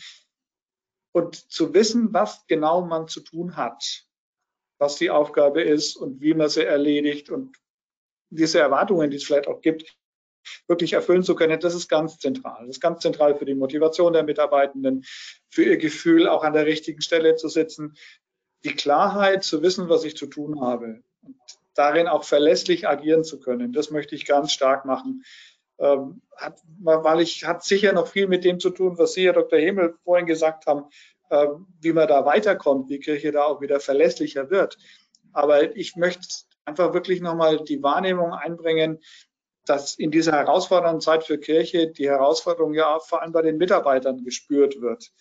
Und zu wissen, was genau man zu tun hat, was die Aufgabe ist und wie man sie erledigt und diese Erwartungen, die es vielleicht auch gibt, wirklich erfüllen zu können, das ist ganz zentral. Das ist ganz zentral für die Motivation der Mitarbeitenden, für ihr Gefühl, auch an der richtigen Stelle zu sitzen, die Klarheit zu wissen, was ich zu tun habe und darin auch verlässlich agieren zu können. Das möchte ich ganz stark machen. Ähm, hat, weil ich hat sicher noch viel mit dem zu tun, was Sie, Herr Dr. Himmel, vorhin gesagt haben, äh, wie man da weiterkommt, wie Kirche da auch wieder verlässlicher wird. Aber ich möchte einfach wirklich nochmal die Wahrnehmung einbringen, dass in dieser herausfordernden Zeit für Kirche die Herausforderung ja vor allem bei den Mitarbeitern gespürt wird.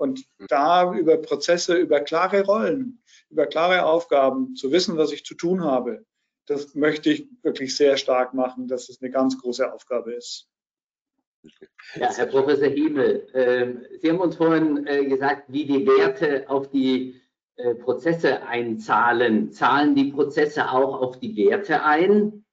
Und da über Prozesse, über klare Rollen, über klare Aufgaben zu wissen, was ich zu tun habe, das möchte ich wirklich sehr stark machen, dass es eine ganz große Aufgabe ist. Ja, Herr Professor Hiemel, äh, Sie haben uns vorhin äh, gesagt, wie die Werte auf die äh, Prozesse einzahlen. Zahlen die Prozesse auch auf die Werte ein?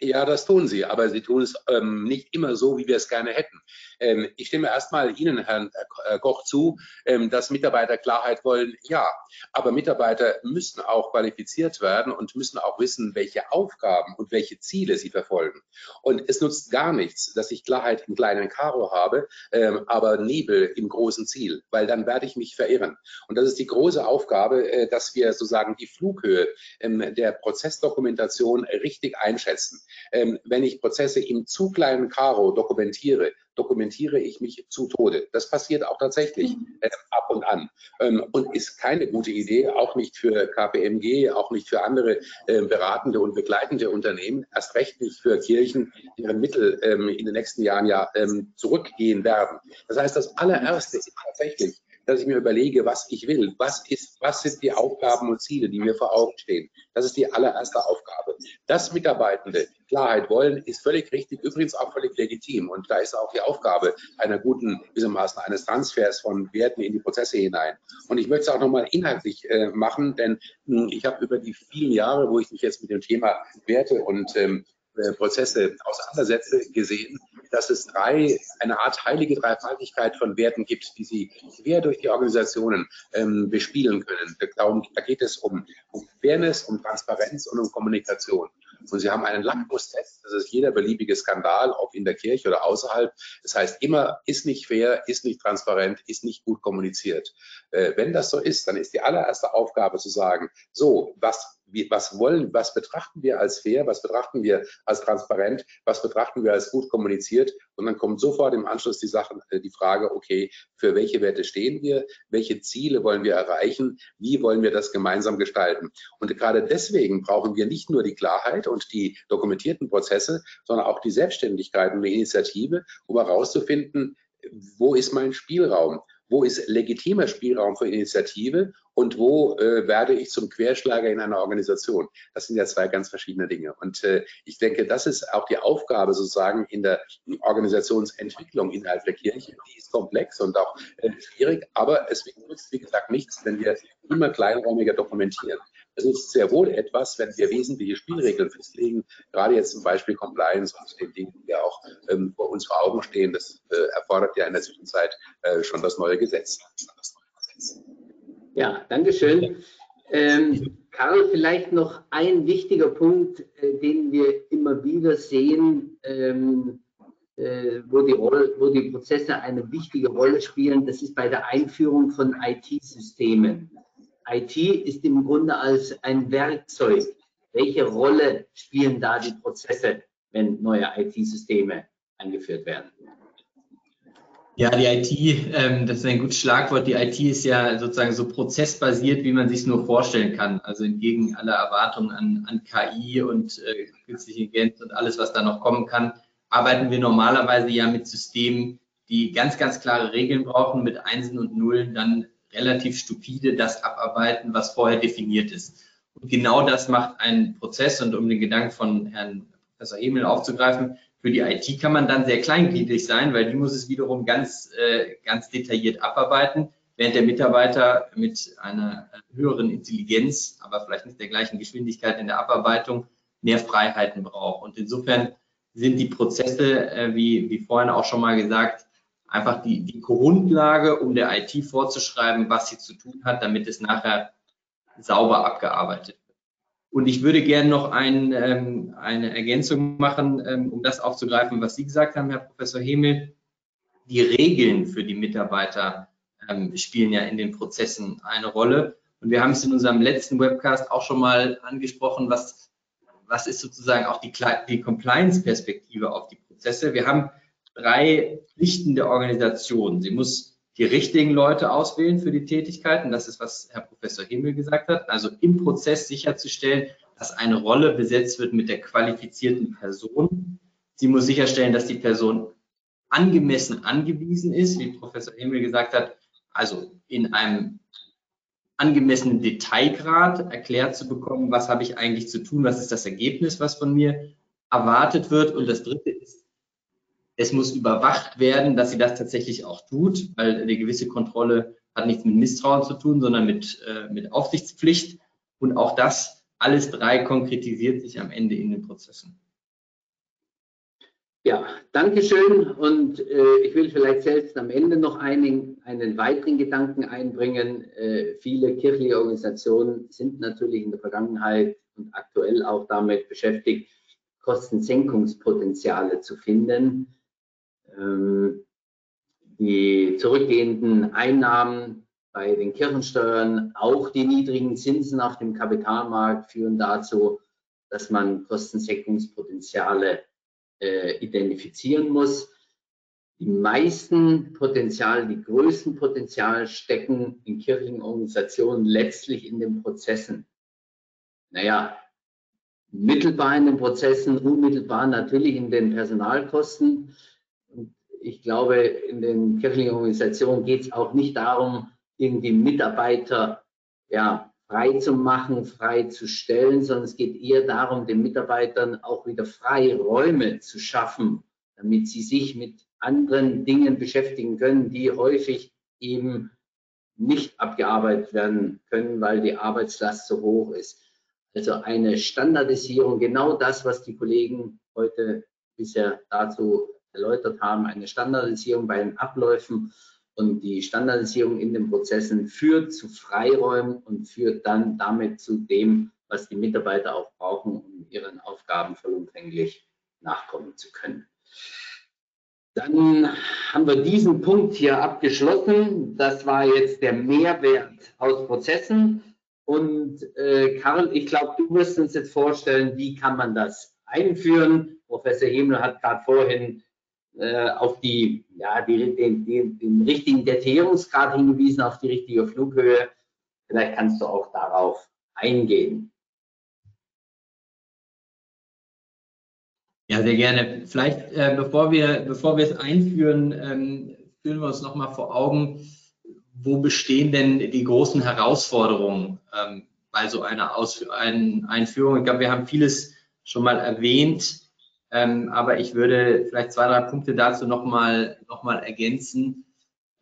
Ja, das tun sie, aber sie tun es ähm, nicht immer so, wie wir es gerne hätten. Ähm, ich stimme erstmal Ihnen, Herrn äh, Koch, zu, ähm, dass Mitarbeiter Klarheit wollen. Ja, aber Mitarbeiter müssen auch qualifiziert werden und müssen auch wissen, welche Aufgaben und welche Ziele sie verfolgen. Und es nutzt gar nichts, dass ich Klarheit im kleinen Karo habe, ähm, aber Nebel im großen Ziel, weil dann werde ich mich verirren. Und das ist die große Aufgabe, äh, dass wir sozusagen die Flughöhe ähm, der Prozessdokumentation richtig einschätzen. Ähm, wenn ich Prozesse im zu kleinen Karo dokumentiere, dokumentiere ich mich zu Tode. Das passiert auch tatsächlich mhm. äh, ab und an ähm, und ist keine gute Idee, auch nicht für KPMG, auch nicht für andere äh, beratende und begleitende Unternehmen, erst recht nicht für Kirchen, deren Mittel ähm, in den nächsten Jahren ja ähm, zurückgehen werden. Das heißt, das allererste ist tatsächlich, dass ich mir überlege, was ich will. Was ist, was sind die Aufgaben und Ziele, die mir vor Augen stehen? Das ist die allererste Aufgabe. Dass Mitarbeitende Klarheit wollen, ist völlig richtig, übrigens auch völlig legitim. Und da ist auch die Aufgabe einer guten, gewissermaßen eines Transfers von Werten in die Prozesse hinein. Und ich möchte es auch nochmal inhaltlich äh, machen, denn mh, hm, ich habe über die vielen Jahre, wo ich mich jetzt mit dem Thema Werte und ähm, äh, Prozesse auseinandersetze, gesehen, dass es drei, eine Art heilige Dreifaltigkeit von Werten gibt, die Sie quer durch die Organisationen ähm, bespielen können. Darum, da geht es um, um Fairness, um Transparenz und um Kommunikation. Und Sie haben einen Lackmustest, das ist jeder beliebige Skandal, ob in der Kirche oder außerhalb. Das heißt immer, ist nicht fair, ist nicht transparent, ist nicht gut kommuniziert. Äh, wenn das so ist, dann ist die allererste Aufgabe zu sagen, so, was wie, was wollen, was betrachten wir als fair, was betrachten wir als transparent, was betrachten wir als gut kommuniziert und dann kommt sofort im Anschluss die Sachen, äh, die Frage, okay, für welche Werte stehen wir, welche Ziele wollen wir erreichen, wie wollen wir das gemeinsam gestalten. Und gerade deswegen brauchen wir nicht nur die Klarheit und die dokumentierten Prozesse, sondern auch die Selbstständigkeit und die Initiative, um herauszufinden, wo ist mein Spielraum? wo ist legitimer Spielraum für Initiative und wo äh, werde ich zum Querschlager in einer Organisation. Das sind ja zwei ganz verschiedene Dinge. Und äh, ich denke, das ist auch die Aufgabe sozusagen in der Organisationsentwicklung innerhalb der Kirche. Die ist komplex und auch äh, schwierig, aber es nützt, wie gesagt, nichts, wenn wir immer kleinräumiger dokumentieren. Es ist sehr wohl etwas, wenn wir wesentliche Spielregeln festlegen, gerade jetzt zum Beispiel Compliance und den Dingen, die ja auch ähm, vor uns vor Augen stehen. Das äh, erfordert ja in der Zwischenzeit äh, schon das neue Gesetz. Ja, danke schön. Ähm, Karl, vielleicht noch ein wichtiger Punkt, äh, den wir immer wieder sehen, ähm, äh, wo, die Rolle, wo die Prozesse eine wichtige Rolle spielen, das ist bei der Einführung von IT-Systemen. IT ist im Grunde als ein Werkzeug. Welche Rolle spielen da die Prozesse, wenn neue IT-Systeme eingeführt werden? Ja, die IT, ähm, das ist ein gutes Schlagwort. Die IT ist ja sozusagen so prozessbasiert, wie man sich nur vorstellen kann. Also entgegen aller Erwartungen an, an KI und äh, künstliche Intelligenz und alles, was da noch kommen kann, arbeiten wir normalerweise ja mit Systemen, die ganz, ganz klare Regeln brauchen, mit Einsen und Nullen dann relativ stupide das abarbeiten, was vorher definiert ist. Und genau das macht ein Prozess. Und um den Gedanken von Herrn Professor Emel aufzugreifen, für die IT kann man dann sehr kleingliedrig sein, weil die muss es wiederum ganz, äh, ganz detailliert abarbeiten, während der Mitarbeiter mit einer höheren Intelligenz, aber vielleicht nicht der gleichen Geschwindigkeit in der Abarbeitung, mehr Freiheiten braucht. Und insofern sind die Prozesse, äh, wie, wie vorhin auch schon mal gesagt, einfach die, die Grundlage, um der IT vorzuschreiben, was sie zu tun hat, damit es nachher sauber abgearbeitet wird. Und ich würde gerne noch ein, ähm, eine Ergänzung machen, ähm, um das aufzugreifen, was Sie gesagt haben, Herr Professor Hemel. Die Regeln für die Mitarbeiter ähm, spielen ja in den Prozessen eine Rolle. Und wir haben es in unserem letzten Webcast auch schon mal angesprochen, was, was ist sozusagen auch die, die Compliance-Perspektive auf die Prozesse. Wir haben drei Pflichten der Organisation. Sie muss die richtigen Leute auswählen für die Tätigkeiten. Das ist, was Herr Professor Himmel gesagt hat. Also im Prozess sicherzustellen, dass eine Rolle besetzt wird mit der qualifizierten Person. Sie muss sicherstellen, dass die Person angemessen angewiesen ist, wie Professor Himmel gesagt hat, also in einem angemessenen Detailgrad erklärt zu bekommen, was habe ich eigentlich zu tun, was ist das Ergebnis, was von mir erwartet wird. Und das dritte ist es muss überwacht werden, dass sie das tatsächlich auch tut, weil eine gewisse Kontrolle hat nichts mit Misstrauen zu tun, sondern mit, äh, mit Aufsichtspflicht. Und auch das, alles drei konkretisiert sich am Ende in den Prozessen. Ja, danke schön. Und äh, ich will vielleicht selbst am Ende noch einen, einen weiteren Gedanken einbringen. Äh, viele kirchliche Organisationen sind natürlich in der Vergangenheit und aktuell auch damit beschäftigt, Kostensenkungspotenziale zu finden. Ähm, die zurückgehenden Einnahmen bei den Kirchensteuern, auch die niedrigen Zinsen auf dem Kapitalmarkt führen dazu, dass man Kostensenkungspotenziale äh, identifizieren muss. Die meisten Potenziale, die größten Potenziale stecken in kirchlichen Organisationen letztlich in den Prozessen. Naja, mittelbar in den Prozessen, unmittelbar natürlich in den Personalkosten ich glaube, in den kirchlichen Organisationen geht es auch nicht darum, irgendwie Mitarbeiter ja, frei zu machen, frei zu stellen, sondern es geht eher darum, den Mitarbeitern auch wieder freie Räume zu schaffen, damit sie sich mit anderen Dingen beschäftigen können, die häufig eben nicht abgearbeitet werden können, weil die Arbeitslast so hoch ist. Also eine Standardisierung, genau das, was die Kollegen heute bisher dazu erläutert haben, eine Standardisierung bei den Abläufen und die Standardisierung in den Prozessen führt zu Freiräumen und führt dann damit zu dem, was die Mitarbeiter auch brauchen, um ihren Aufgaben vollumfänglich nachkommen zu können. Dann haben wir diesen Punkt hier abgeschlossen. Das war jetzt der Mehrwert aus Prozessen. Und äh, Karl, ich glaube, du wirst uns jetzt vorstellen, wie kann man das einführen. Professor Himmel hat gerade vorhin äh, auf die, ja, die, den, den, den richtigen Detaillierungsgrad hingewiesen, auf die richtige Flughöhe. Vielleicht kannst du auch darauf eingehen. Ja, sehr gerne. Vielleicht, äh, bevor, wir, bevor wir es einführen, ähm, führen wir uns nochmal vor Augen, wo bestehen denn die großen Herausforderungen ähm, bei so einer Aus ein Einführung? Ich glaube, wir haben vieles schon mal erwähnt, ähm, aber ich würde vielleicht zwei, drei Punkte dazu nochmal noch mal ergänzen.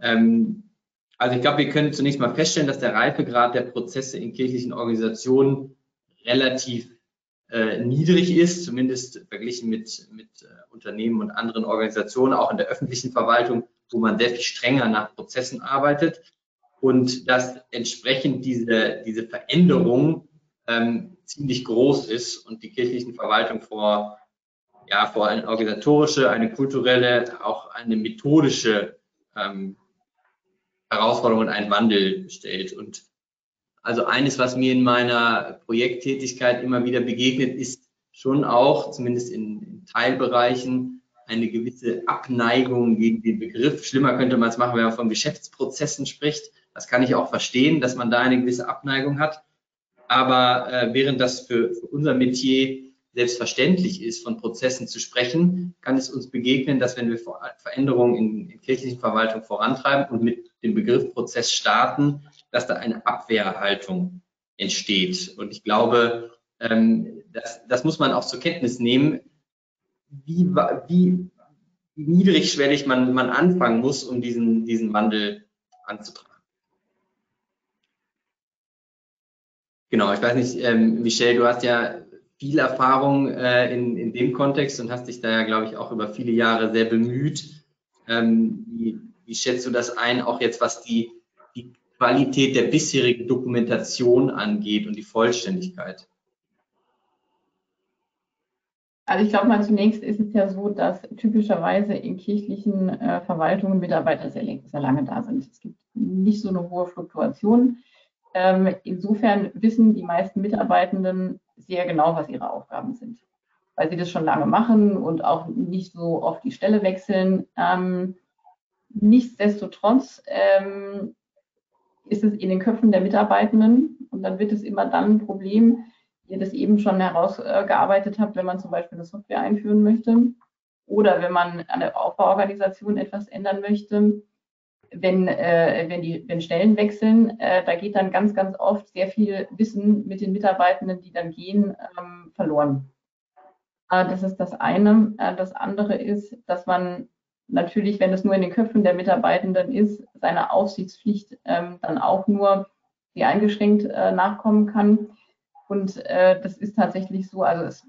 Ähm, also ich glaube, wir können zunächst mal feststellen, dass der Reifegrad der Prozesse in kirchlichen Organisationen relativ äh, niedrig ist, zumindest verglichen mit, mit äh, Unternehmen und anderen Organisationen, auch in der öffentlichen Verwaltung, wo man sehr viel strenger nach Prozessen arbeitet und dass entsprechend diese, diese Veränderung ähm, ziemlich groß ist und die kirchlichen Verwaltung vor, ja, vor eine organisatorische, eine kulturelle, auch eine methodische ähm, Herausforderung und einen Wandel stellt. Und also eines, was mir in meiner Projekttätigkeit immer wieder begegnet, ist schon auch, zumindest in, in Teilbereichen, eine gewisse Abneigung gegen den Begriff. Schlimmer könnte man es machen, wenn man von Geschäftsprozessen spricht. Das kann ich auch verstehen, dass man da eine gewisse Abneigung hat. Aber äh, während das für, für unser Metier selbstverständlich ist, von Prozessen zu sprechen, kann es uns begegnen, dass wenn wir Veränderungen in, in kirchlichen Verwaltung vorantreiben und mit dem Begriff Prozess starten, dass da eine Abwehrhaltung entsteht. Und ich glaube, ähm, das, das muss man auch zur Kenntnis nehmen, wie, wie, niedrigschwellig man, man anfangen muss, um diesen, diesen Wandel anzutragen. Genau, ich weiß nicht, ähm, Michelle, du hast ja viel Erfahrung äh, in, in dem Kontext und hast dich da ja, glaube ich, auch über viele Jahre sehr bemüht. Ähm, wie, wie schätzt du das ein, auch jetzt was die Qualität der bisherigen Dokumentation angeht und die Vollständigkeit? Also ich glaube mal zunächst ist es ja so, dass typischerweise in kirchlichen äh, Verwaltungen Mitarbeiter sehr, sehr, lange da sind. Es gibt nicht so eine hohe Fluktuation. Ähm, insofern wissen die meisten Mitarbeitenden sehr genau, was ihre Aufgaben sind, weil sie das schon lange machen und auch nicht so oft die Stelle wechseln. Ähm, nichtsdestotrotz ähm, ist es in den Köpfen der Mitarbeitenden und dann wird es immer dann ein Problem, ihr das eben schon herausgearbeitet habt, wenn man zum Beispiel eine Software einführen möchte oder wenn man an der Aufbauorganisation etwas ändern möchte, wenn, äh, wenn, die, wenn Stellen wechseln, äh, da geht dann ganz, ganz oft sehr viel Wissen mit den Mitarbeitenden, die dann gehen, ähm, verloren. Äh, das ist das eine. Äh, das andere ist, dass man natürlich, wenn es nur in den Köpfen der Mitarbeitenden ist, seiner Aufsichtspflicht ähm, dann auch nur sehr eingeschränkt äh, nachkommen kann. Und äh, das ist tatsächlich so, also es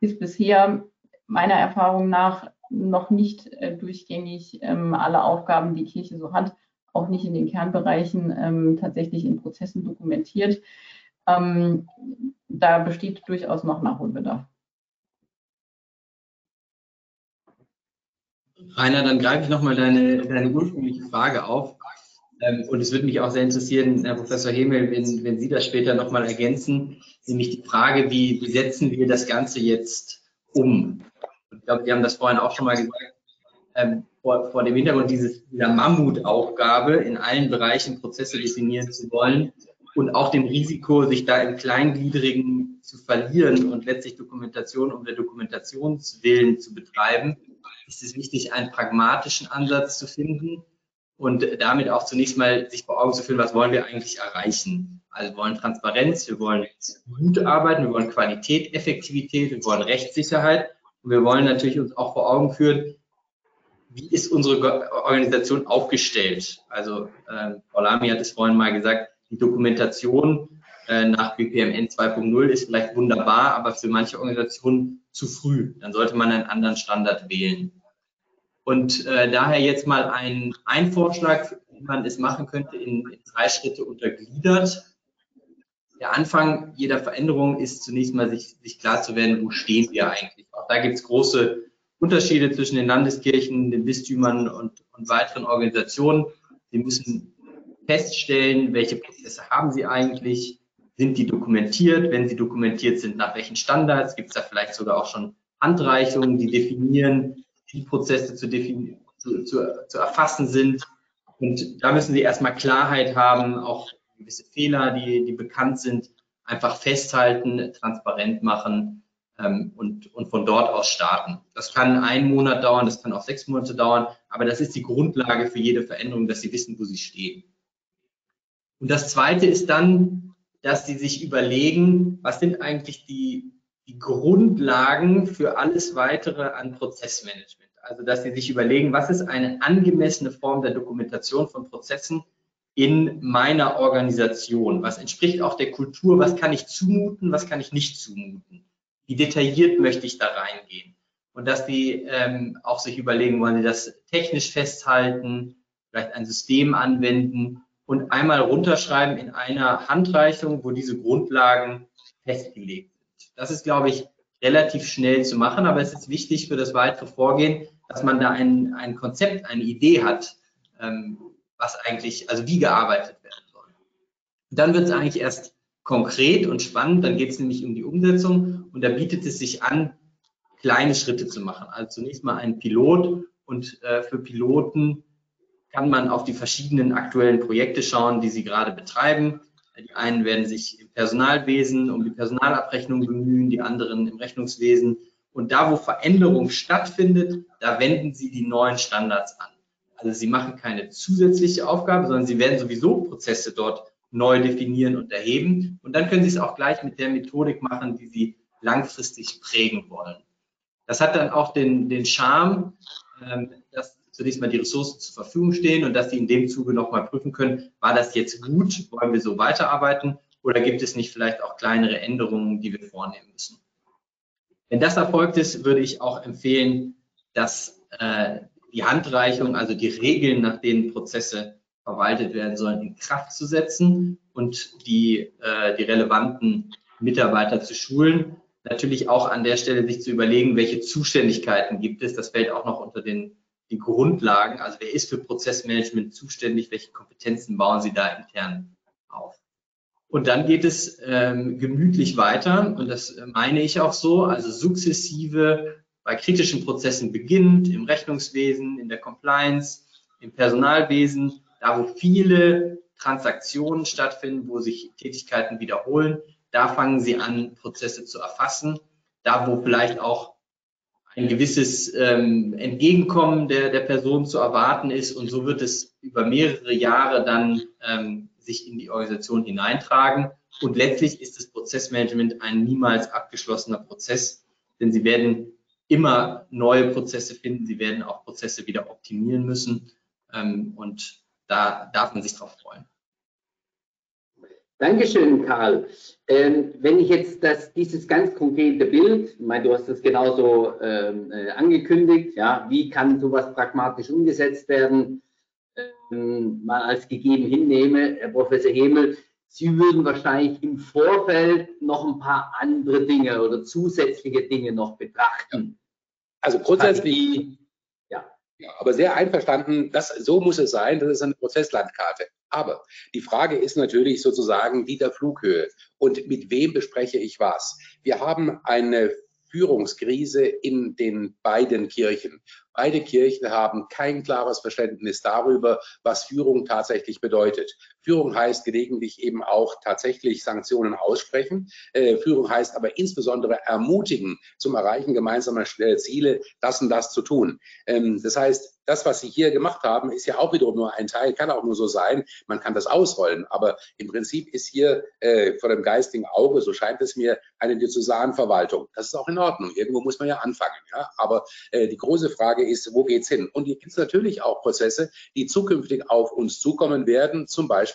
ist bisher meiner Erfahrung nach noch nicht äh, durchgängig ähm, alle Aufgaben, die Kirche so hat, auch nicht in den Kernbereichen ähm, tatsächlich in Prozessen dokumentiert. Ähm, da besteht durchaus noch Nachholbedarf. Rainer, dann greife ich nochmal deine, deine ursprüngliche Frage auf. Und es würde mich auch sehr interessieren, Herr Professor Hemel, wenn, wenn Sie das später nochmal ergänzen, nämlich die Frage, wie setzen wir das Ganze jetzt um? Ich glaube, Sie haben das vorhin auch schon mal gesagt, ähm, vor, vor dem Hintergrund dieses, dieser Mammutaufgabe, in allen Bereichen Prozesse definieren zu wollen und auch dem Risiko, sich da im Kleingliedrigen zu verlieren und letztlich Dokumentation um der Dokumentationswillen zu betreiben, ist es wichtig, einen pragmatischen Ansatz zu finden und damit auch zunächst mal sich vor Augen zu führen, was wollen wir eigentlich erreichen. Also wir wollen Transparenz, wir wollen gut arbeiten, wir wollen Qualität, Effektivität, wir wollen Rechtssicherheit und wir wollen natürlich uns auch vor Augen führen, wie ist unsere Organisation aufgestellt? Also äh, Lamy hat es vorhin mal gesagt, die Dokumentation äh, nach BPMN 2.0 ist vielleicht wunderbar, aber für manche Organisationen zu früh. Dann sollte man einen anderen Standard wählen. Und äh, daher jetzt mal ein, ein Vorschlag, wie man es machen könnte, in, in drei Schritte untergliedert. Der Anfang jeder Veränderung ist zunächst mal sich, sich klar zu werden, wo stehen wir eigentlich. Auch da gibt es große Unterschiede zwischen den Landeskirchen, den Bistümern und, und weiteren Organisationen. Sie müssen feststellen, welche Prozesse haben sie eigentlich, sind die dokumentiert, wenn sie dokumentiert sind, nach welchen Standards, gibt es da vielleicht sogar auch schon Handreichungen, die definieren, wie Prozesse zu, zu, zu, zu erfassen sind. Und da müssen sie erstmal Klarheit haben, auch gewisse Fehler, die, die bekannt sind, einfach festhalten, transparent machen ähm, und, und von dort aus starten. Das kann einen Monat dauern, das kann auch sechs Monate dauern, aber das ist die Grundlage für jede Veränderung, dass sie wissen, wo sie stehen. Und das Zweite ist dann, dass sie sich überlegen, was sind eigentlich die, die Grundlagen für alles weitere an Prozessmanagement. Also, dass sie sich überlegen, was ist eine angemessene Form der Dokumentation von Prozessen in meiner Organisation? Was entspricht auch der Kultur? Was kann ich zumuten? Was kann ich nicht zumuten? Wie detailliert möchte ich da reingehen? Und dass die ähm, auch sich überlegen, wollen sie das technisch festhalten, vielleicht ein System anwenden und einmal runterschreiben in einer Handreichung, wo diese Grundlagen festgelegt sind. Das ist, glaube ich, relativ schnell zu machen, aber es ist wichtig für das weitere Vorgehen, dass man da ein, ein Konzept, eine Idee hat, ähm, was eigentlich, also wie gearbeitet werden soll. Dann wird es eigentlich erst konkret und spannend, dann geht es nämlich um die Umsetzung und da bietet es sich an, kleine Schritte zu machen. Also zunächst mal ein Pilot und äh, für Piloten kann man auf die verschiedenen aktuellen Projekte schauen, die sie gerade betreiben. Die einen werden sich im Personalwesen um die Personalabrechnung bemühen, die anderen im Rechnungswesen. Und da, wo Veränderung stattfindet, da wenden sie die neuen Standards an. Also sie machen keine zusätzliche Aufgabe, sondern sie werden sowieso Prozesse dort neu definieren und erheben. Und dann können sie es auch gleich mit der Methodik machen, die sie langfristig prägen wollen. Das hat dann auch den, den Charme, ähm, dass zunächst mal die Ressourcen zur Verfügung stehen und dass sie in dem Zuge nochmal prüfen können, war das jetzt gut, wollen wir so weiterarbeiten oder gibt es nicht vielleicht auch kleinere Änderungen, die wir vornehmen müssen. Wenn das erfolgt ist, würde ich auch empfehlen, dass äh, die Handreichung, also die Regeln, nach denen Prozesse verwaltet werden sollen, in Kraft zu setzen und die, äh, die relevanten Mitarbeiter zu schulen. Natürlich auch an der Stelle sich zu überlegen, welche Zuständigkeiten gibt es. Das fällt auch noch unter den die Grundlagen. Also wer ist für Prozessmanagement zuständig? Welche Kompetenzen bauen Sie da intern auf? Und dann geht es ähm, gemütlich weiter und das meine ich auch so, also sukzessive bei kritischen Prozessen beginnt, im Rechnungswesen, in der Compliance, im Personalwesen, da wo viele Transaktionen stattfinden, wo sich Tätigkeiten wiederholen, da fangen sie an, Prozesse zu erfassen. Da wo vielleicht auch ein gewisses ähm, Entgegenkommen der, der Person zu erwarten ist und so wird es über mehrere Jahre dann ähm, sich in die Organisation hineintragen. Und letztlich ist das Prozessmanagement ein niemals abgeschlossener Prozess, denn Sie werden immer neue Prozesse finden. Sie werden auch Prozesse wieder optimieren müssen. Ähm, und da darf man sich drauf freuen. Dankeschön, Karl. Ähm, wenn ich jetzt das, dieses ganz konkrete Bild, ich du hast das genauso ähm, äh, angekündigt, ja, wie kann sowas pragmatisch umgesetzt werden, ähm, mal als gegeben hinnehme, Herr Professor Hemel, Sie würden wahrscheinlich im Vorfeld noch ein paar andere Dinge oder zusätzliche Dinge noch betrachten. Also grundsätzlich, ja. ja, aber sehr einverstanden, das, so muss es sein, das ist eine Prozesslandkarte. Aber die Frage ist natürlich sozusagen die der Flughöhe und mit wem bespreche ich was. Wir haben eine Führungskrise in den beiden Kirchen. Beide Kirchen haben kein klares Verständnis darüber, was Führung tatsächlich bedeutet. Führung heißt gelegentlich eben auch tatsächlich Sanktionen aussprechen. Äh, Führung heißt aber insbesondere ermutigen zum Erreichen gemeinsamer Ziele, das und das zu tun. Ähm, das heißt, das, was Sie hier gemacht haben, ist ja auch wiederum nur ein Teil, kann auch nur so sein. Man kann das ausrollen, aber im Prinzip ist hier äh, vor dem geistigen Auge, so scheint es mir, eine Diözesanverwaltung. Das ist auch in Ordnung. Irgendwo muss man ja anfangen. Ja? Aber äh, die große Frage ist, wo geht's hin? Und hier gibt es natürlich auch Prozesse, die zukünftig auf uns zukommen werden, zum Beispiel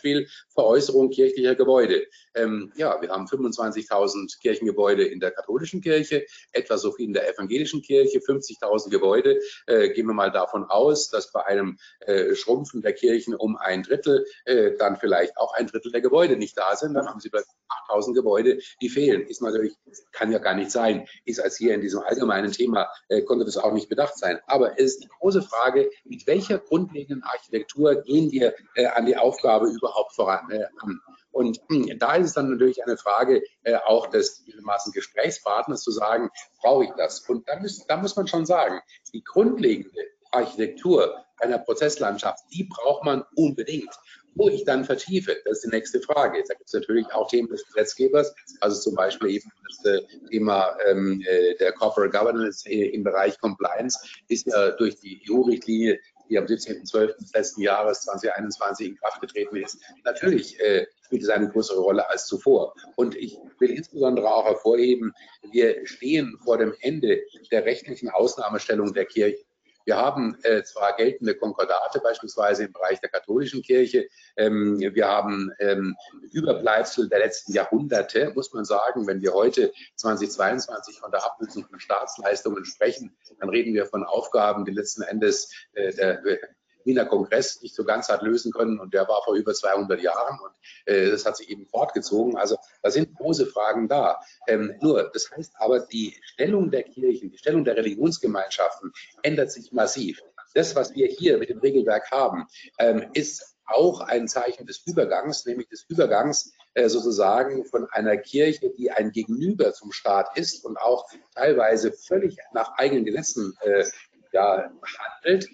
Veräußerung kirchlicher Gebäude. Ähm, ja, wir haben 25.000 Kirchengebäude in der katholischen Kirche, etwa so viel in der evangelischen Kirche, 50.000 Gebäude. Äh, gehen wir mal davon aus, dass bei einem äh, Schrumpfen der Kirchen um ein Drittel äh, dann vielleicht auch ein Drittel der Gebäude nicht da sind. Dann haben Sie vielleicht 8.000 Gebäude, die fehlen. Ist natürlich, kann ja gar nicht sein. Ist als hier in diesem allgemeinen Thema, äh, konnte das auch nicht bedacht sein. Aber es ist die große Frage, mit welcher grundlegenden Architektur gehen wir äh, an die Aufgabe überhaupt voran an? Und hm, da ist es dann natürlich eine Frage äh, auch des gewissermaßen Gesprächspartners zu sagen, brauche ich das? Und da, müssen, da muss man schon sagen, die grundlegende Architektur einer Prozesslandschaft, die braucht man unbedingt. Wo ich dann vertiefe, das ist die nächste Frage. Da gibt es natürlich auch Themen des Gesetzgebers, also zum Beispiel eben das äh, Thema ähm, äh, der Corporate Governance im Bereich Compliance ist ja durch die EU-Richtlinie die am 17.12. des letzten Jahres 2021 in Kraft getreten ist, natürlich äh, spielt es eine größere Rolle als zuvor. Und ich will insbesondere auch hervorheben, wir stehen vor dem Ende der rechtlichen Ausnahmestellung der Kirche. Wir haben äh, zwar geltende Konkordate beispielsweise im Bereich der katholischen Kirche. Ähm, wir haben ähm, Überbleibsel der letzten Jahrhunderte, muss man sagen. Wenn wir heute 2022 von der Ablösung von Staatsleistungen sprechen, dann reden wir von Aufgaben, die letzten Endes äh, der Wiener Kongress nicht so ganz hat lösen können und der war vor über 200 Jahren und äh, das hat sich eben fortgezogen. Also da sind große Fragen da. Ähm, nur, das heißt aber, die Stellung der Kirchen, die Stellung der Religionsgemeinschaften ändert sich massiv. Das, was wir hier mit dem Regelwerk haben, ähm, ist auch ein Zeichen des Übergangs, nämlich des Übergangs äh, sozusagen von einer Kirche, die ein Gegenüber zum Staat ist und auch teilweise völlig nach eigenen Gesetzen äh, ja, handelt,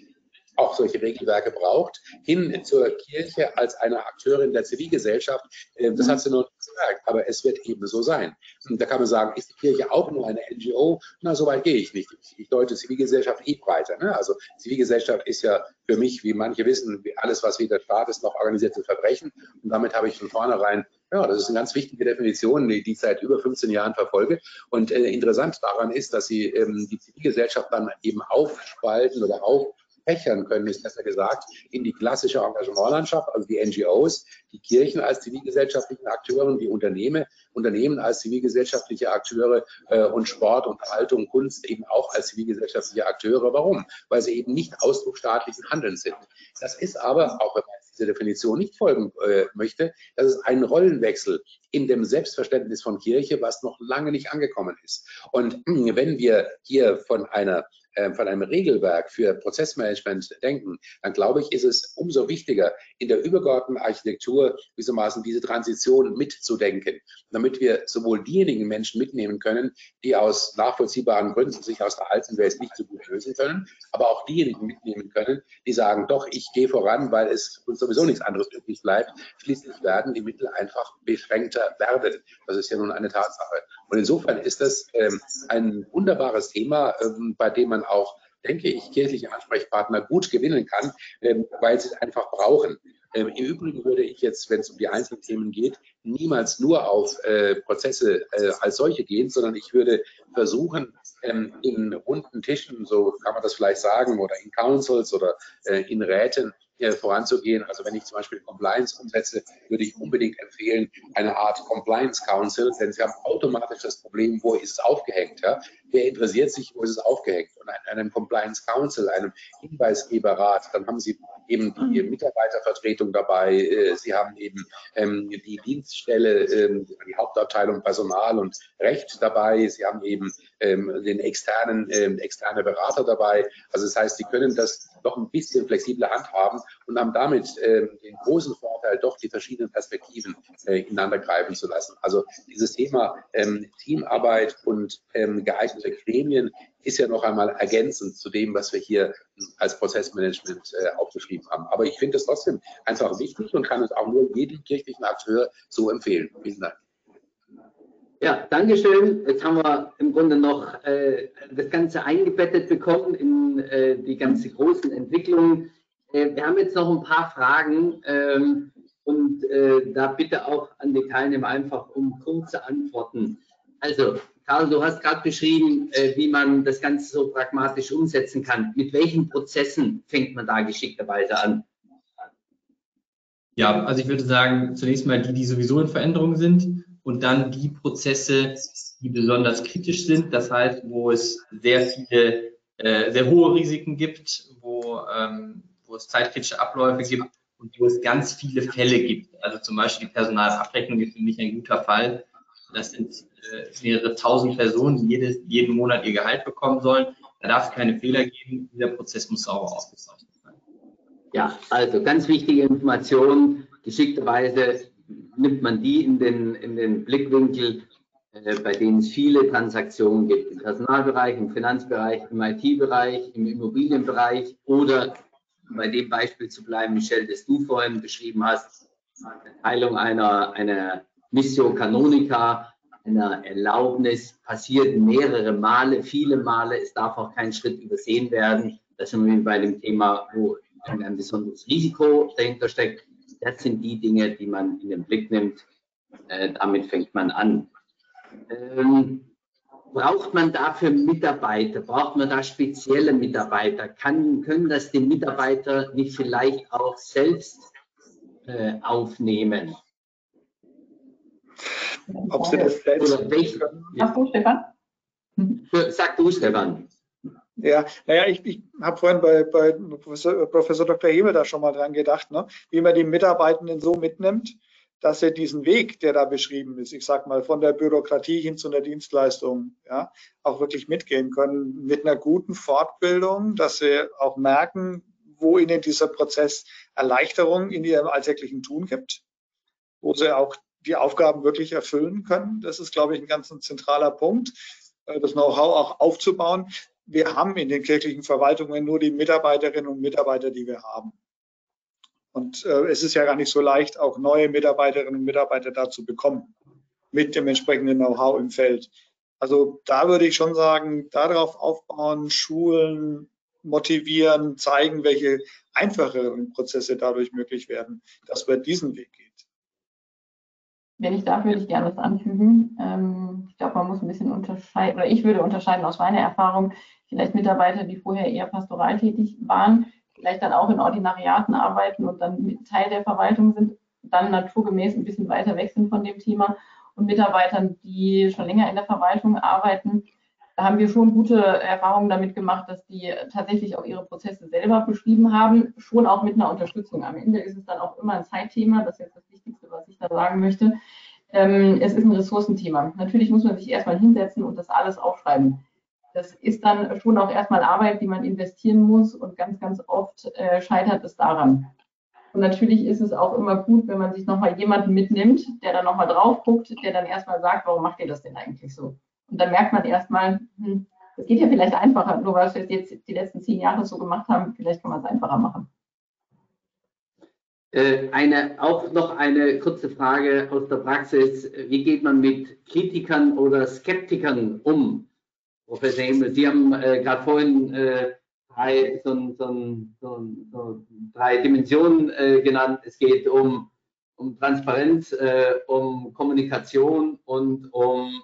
auch solche Regelwerke braucht, hin zur Kirche als eine Akteurin der Zivilgesellschaft. Ähm, das hat sie noch nicht gesagt, aber es wird eben so sein. Und da kann man sagen, ist die Kirche auch nur eine NGO? Na, so weit gehe ich nicht. Ich deute Zivilgesellschaft eh breiter. Ne? Also Zivilgesellschaft ist ja für mich, wie manche wissen, alles, was wie der Staat ist, noch organisierte Verbrechen. Und damit habe ich von vornherein ja, das ist eine ganz wichtige Definition, die, die ich seit über 15 Jahren verfolge. Und äh, interessant daran ist, dass sie ähm, die Zivilgesellschaft dann eben aufspalten oder auf, fächern können, ist besser gesagt, in die klassische Engagementlandschaft, also die NGOs, die Kirchen als zivilgesellschaftlichen Akteure, die Unternehmen, Unternehmen als zivilgesellschaftliche Akteure äh, und Sport, Unterhaltung, Kunst eben auch als zivilgesellschaftliche Akteure. Warum? Weil sie eben nicht Ausdruck staatlichen Handelns sind. Das ist aber, auch wenn man dieser Definition nicht folgen äh, möchte, das ist ein Rollenwechsel in dem Selbstverständnis von Kirche, was noch lange nicht angekommen ist. Und wenn wir hier von einer von einem Regelwerk für Prozessmanagement denken, dann glaube ich, ist es umso wichtiger, in der übergeordneten Architektur gewissermaßen diese Transition mitzudenken, damit wir sowohl diejenigen Menschen mitnehmen können, die aus nachvollziehbaren Gründen sich aus der alten Welt nicht so gut lösen können, aber auch diejenigen mitnehmen können, die sagen, doch, ich gehe voran, weil es uns sowieso nichts anderes übrig bleibt. Schließlich werden die Mittel einfach beschränkter werden. Das ist ja nun eine Tatsache. Und insofern ist das ähm, ein wunderbares Thema, ähm, bei dem man auch, denke ich, kirchliche Ansprechpartner gut gewinnen kann, ähm, weil sie es einfach brauchen. Ähm, Im Übrigen würde ich jetzt, wenn es um die einzelnen Themen geht, niemals nur auf äh, Prozesse äh, als solche gehen, sondern ich würde versuchen, ähm, in runden Tischen, so kann man das vielleicht sagen, oder in Councils oder äh, in Räten, äh, voranzugehen. Also wenn ich zum Beispiel Compliance umsetze, würde ich unbedingt empfehlen, eine Art Compliance Council, denn Sie haben automatisch das Problem, wo ist es aufgehängt. Ja? Wer interessiert sich, wo ist es aufgehängt? Und in einem Compliance Council, einem Hinweisgeberrat, dann haben Sie eben die mhm. Mitarbeitervertretung dabei, äh, Sie haben eben ähm, die Dienststelle, ähm, die Hauptabteilung Personal und Recht dabei, Sie haben eben ähm, den externen, externe Berater dabei. Also das heißt, Sie können das doch ein bisschen flexibler handhaben und haben damit den großen Vorteil, doch die verschiedenen Perspektiven äh, ineinander greifen zu lassen. Also dieses Thema Teamarbeit und ähm, geeignete Gremien ist ja noch einmal ergänzend zu dem, was wir hier als Prozessmanagement äh, aufgeschrieben haben. Aber ich finde es trotzdem einfach wichtig und kann es auch nur jedem kirchlichen Akteur so empfehlen. Vielen Dank. Ja, Dankeschön. Jetzt haben wir im Grunde noch äh, das Ganze eingebettet bekommen in äh, die ganze großen Entwicklungen. Äh, wir haben jetzt noch ein paar Fragen ähm, und äh, da bitte auch an die Teilnehmer einfach um kurze Antworten. Also, Karl, du hast gerade beschrieben, äh, wie man das Ganze so pragmatisch umsetzen kann. Mit welchen Prozessen fängt man da geschickterweise an? Ja, also ich würde sagen, zunächst mal die, die sowieso in Veränderung sind und dann die Prozesse, die besonders kritisch sind. Das heißt, wo es sehr viele, äh, sehr hohe Risiken gibt, wo, ähm, wo es zeitkritische Abläufe gibt und wo es ganz viele Fälle gibt. Also zum Beispiel die Personalabrechnung ist für mich ein guter Fall. Das sind äh, mehrere tausend Personen, die jedes, jeden Monat ihr Gehalt bekommen sollen. Da darf es keine Fehler geben. Dieser Prozess muss sauber aufgezeichnet sein. Ja, also ganz wichtige Information. Geschickterweise nimmt man die in den, in den Blickwinkel, äh, bei denen es viele Transaktionen gibt. Im Personalbereich, im Finanzbereich, im IT-Bereich, im Immobilienbereich oder bei dem Beispiel zu bleiben, Michelle, das du vorhin beschrieben hast, Teilung einer, einer Mission Canonica, einer Erlaubnis, passiert mehrere Male, viele Male. Es darf auch kein Schritt übersehen werden. Das sind wir bei dem Thema, wo ein besonderes Risiko dahinter steckt. Das sind die Dinge, die man in den Blick nimmt. Äh, damit fängt man an. Ähm, braucht man dafür Mitarbeiter? Braucht man da spezielle Mitarbeiter? Kann, können das die Mitarbeiter nicht vielleicht auch selbst äh, aufnehmen? Ob sie das selbst Oder welche? Ja. Ach du, Stefan? Sag du, Stefan. Ja, naja, ich, ich habe vorhin bei, bei Professor, Professor Dr. Hebel da schon mal dran gedacht, ne? wie man die Mitarbeitenden so mitnimmt, dass sie diesen Weg, der da beschrieben ist, ich sag mal von der Bürokratie hin zu einer Dienstleistung, ja, auch wirklich mitgehen können mit einer guten Fortbildung, dass sie auch merken, wo ihnen dieser Prozess Erleichterung in ihrem alltäglichen Tun gibt, wo sie auch die Aufgaben wirklich erfüllen können. Das ist, glaube ich, ein ganz zentraler Punkt, äh, das Know-how auch aufzubauen wir haben in den kirchlichen Verwaltungen nur die Mitarbeiterinnen und Mitarbeiter, die wir haben. Und äh, es ist ja gar nicht so leicht, auch neue Mitarbeiterinnen und Mitarbeiter da zu bekommen, mit dem entsprechenden Know-how im Feld. Also da würde ich schon sagen, darauf aufbauen, schulen, motivieren, zeigen, welche einfacheren Prozesse dadurch möglich werden, dass wir diesen Weg gehen. Wenn ich darf, würde ich gerne was anfügen. Ähm, ich glaube, man muss ein bisschen unterscheiden, oder ich würde unterscheiden aus meiner Erfahrung, vielleicht Mitarbeiter, die vorher eher pastoral tätig waren, vielleicht dann auch in Ordinariaten arbeiten und dann Teil der Verwaltung sind, dann naturgemäß ein bisschen weiter weg sind von dem Thema und Mitarbeitern, die schon länger in der Verwaltung arbeiten. Da haben wir schon gute Erfahrungen damit gemacht, dass die tatsächlich auch ihre Prozesse selber beschrieben haben, schon auch mit einer Unterstützung. Am Ende ist es dann auch immer ein Zeitthema, das ist jetzt das Wichtigste, was ich da sagen möchte. Ähm, es ist ein Ressourcenthema. Natürlich muss man sich erstmal hinsetzen und das alles aufschreiben das ist dann schon auch erstmal Arbeit, die man investieren muss und ganz, ganz oft äh, scheitert es daran. Und natürlich ist es auch immer gut, wenn man sich nochmal jemanden mitnimmt, der dann nochmal drauf guckt, der dann erstmal sagt, warum macht ihr das denn eigentlich so? Und dann merkt man erstmal, hm, geht ja vielleicht einfacher, nur weil wir es jetzt die letzten zehn Jahre so gemacht haben, vielleicht kann man es einfacher machen. Äh, eine, auch noch eine kurze Frage aus der Praxis. Wie geht man mit Kritikern oder Skeptikern um? Professor Himmel, Sie haben äh, gerade vorhin äh, drei, so, so, so, drei Dimensionen äh, genannt. Es geht um, um Transparenz, äh, um Kommunikation und um,